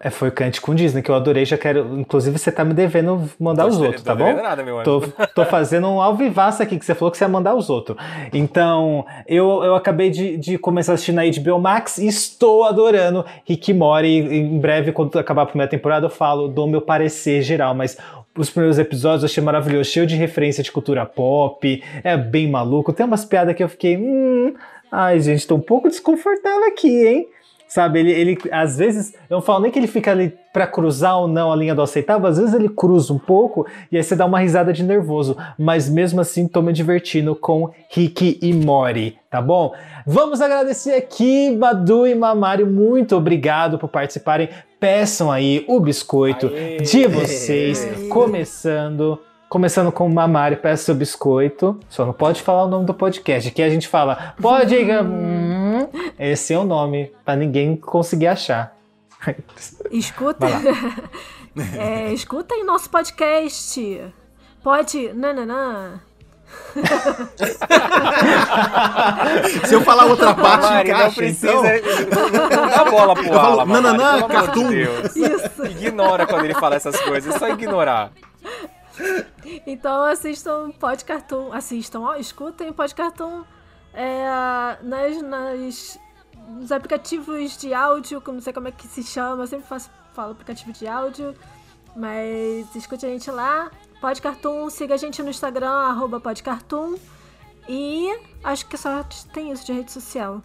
É, foi Cante com Disney, que eu adorei, já quero. Inclusive, você tá me devendo mandar os outros, tô tá bom? nada, meu tô, tô fazendo um alvivaço aqui, que você falou que você ia mandar os outros. Então, eu, eu acabei de, de começar a assistir na HBO Max e estou adorando Rick Morty. Em breve, quando acabar a primeira temporada, eu falo, dou meu parecer geral, mas. Os primeiros episódios eu achei maravilhoso, cheio de referência de cultura pop, é bem maluco. Tem umas piadas que eu fiquei. Hum, ai, gente, tô um pouco desconfortável aqui, hein? Sabe, ele, ele às vezes, eu não falo nem que ele fica ali pra cruzar ou não a linha do aceitável, às vezes ele cruza um pouco e aí você dá uma risada de nervoso, mas mesmo assim tô me divertindo com Rick e Mori, tá bom? Vamos agradecer aqui, Badu e Mamário, muito obrigado por participarem. Peçam aí o biscoito Aê! de vocês, começando. Começando com o Mamário, peça o biscoito. Só não pode falar o nome do podcast. Aqui a gente fala, pode. Hum, esse é o nome, pra ninguém conseguir achar. Escuta. É, escutem nosso podcast. Pode. Nananã. Se eu falar outra parte, Mari, não encaixa, precisa. então. Não, não dá bola pro Eu falo, Alan, Mari, nananã, de cartoon. Deus. Isso. Ignora quando ele fala essas coisas, é só ignorar. Então assistam Pod Cartoon. Assistam, ó, escutem Pod Cartoon é, nas, nas, nos aplicativos de áudio, que eu não sei como é que se chama, eu sempre faço, falo aplicativo de áudio. Mas escute a gente lá. Pod Cartoon, siga a gente no Instagram, arroba Pod Cartoon. E acho que só tem isso de rede social.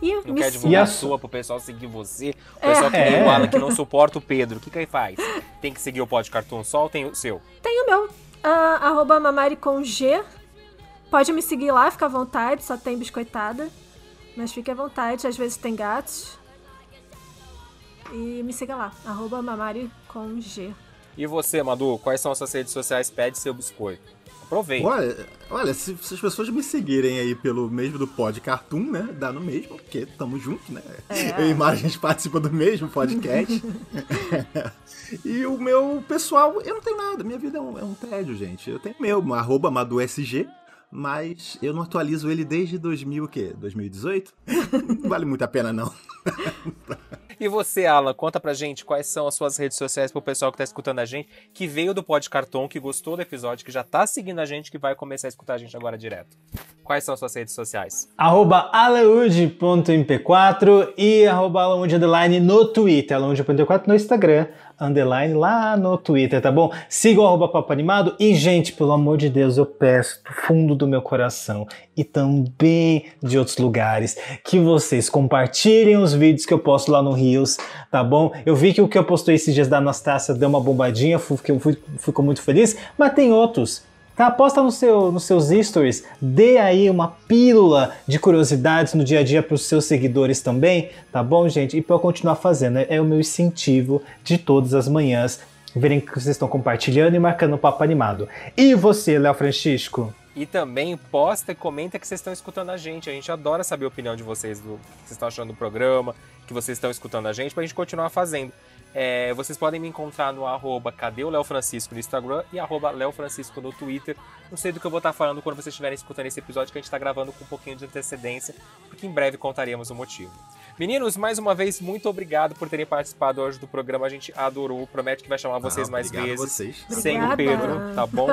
E Não me quer divulgar E a sua pro pessoal seguir você. O É. pessoal que nem É. o Alan que não suporta o Pedro. O que que aí faz? Tem que seguir o Pod Cartoon só ou tem o seu? Tem o meu, ah, arroba mamari com G. Pode me seguir lá, fica à vontade, só tem biscoitada. Mas fique à vontade, às vezes tem gatos. E me siga lá, arroba mamari com G. E você, Madu, quais são as suas redes sociais? Pede seu biscoito. Aproveita. Olha, olha se, se as pessoas me seguirem aí pelo mesmo do Pod Cartoon, né? Dá no mesmo, porque tamo junto, né? É. Eu e Mari, a gente participa do mesmo podcast. e o meu pessoal, eu não tenho nada. Minha vida é um, é um tédio, gente. Eu tenho meu, arroba MaduSG, mas eu não atualizo ele desde 2000, o quê? 2018? não vale muito a pena, não. E você, Alan, conta pra gente quais são as suas redes sociais pro pessoal que tá escutando a gente, que veio do Pod Carton, que gostou do episódio, que já tá seguindo a gente, que vai começar a escutar a gente agora direto. Quais são as suas redes sociais? arroba alaud.mp4 e arroba alaud no Twitter, alaud.mp4 no Instagram, underline lá no Twitter, tá bom? Siga o arroba papo animado e, gente, pelo amor de Deus, eu peço do fundo do meu coração e também de outros lugares que vocês compartilhem os vídeos que eu posto lá no Rios, tá bom? Eu vi que o que eu postei esses dias da Anastácia deu uma bombadinha, fu- fiquei, fui, ficou muito feliz, mas tem outros. Tá, posta no seu, nos seus stories, dê aí uma pílula de curiosidades no dia a dia para os seus seguidores também, tá bom, gente? E para eu continuar fazendo, é o meu incentivo de todas as manhãs, verem que vocês estão compartilhando e marcando o papo animado. E você, Léo Francisco? E também posta e comenta que vocês estão escutando a gente. A gente adora saber a opinião de vocês, do que vocês estão achando do programa, que vocês estão escutando a gente, pra gente continuar fazendo. É, vocês podem me encontrar no arroba Cadê o Léo Francisco no Instagram e arroba Léo Francisco no Twitter. Não sei do que eu vou estar falando quando vocês estiverem escutando esse episódio, que a gente está gravando com um pouquinho de antecedência, porque em breve contaremos o motivo. Meninos, mais uma vez, muito obrigado por terem participado hoje do programa. A gente adorou. Promete que vai chamar vocês Ah, mais vezes. vocês. Sem o Obrigada. Pedro, tá bom?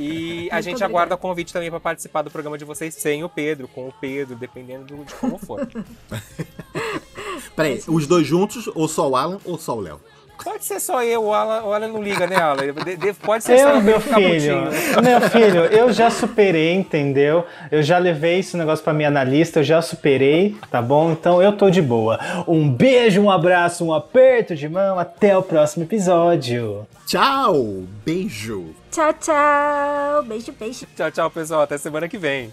E a gente aguarda convite também para participar do programa de vocês sem o Pedro, com o Pedro, dependendo do- de como for. Peraí, os dois juntos, ou só o Alan ou só o Léo? Pode ser só eu, o Alan, o Alan não liga, né, Alan? De- de- pode ser só Eu, eu meu filho, meu filho, eu já superei, entendeu? Eu já levei esse negócio pra minha analista, eu já superei, tá bom? Então eu tô de boa. Um beijo, um abraço, um aperto de mão, até o próximo episódio. Tchau, beijo. Tchau, tchau. Beijo, beijo. Tchau, tchau, pessoal. Até semana que vem.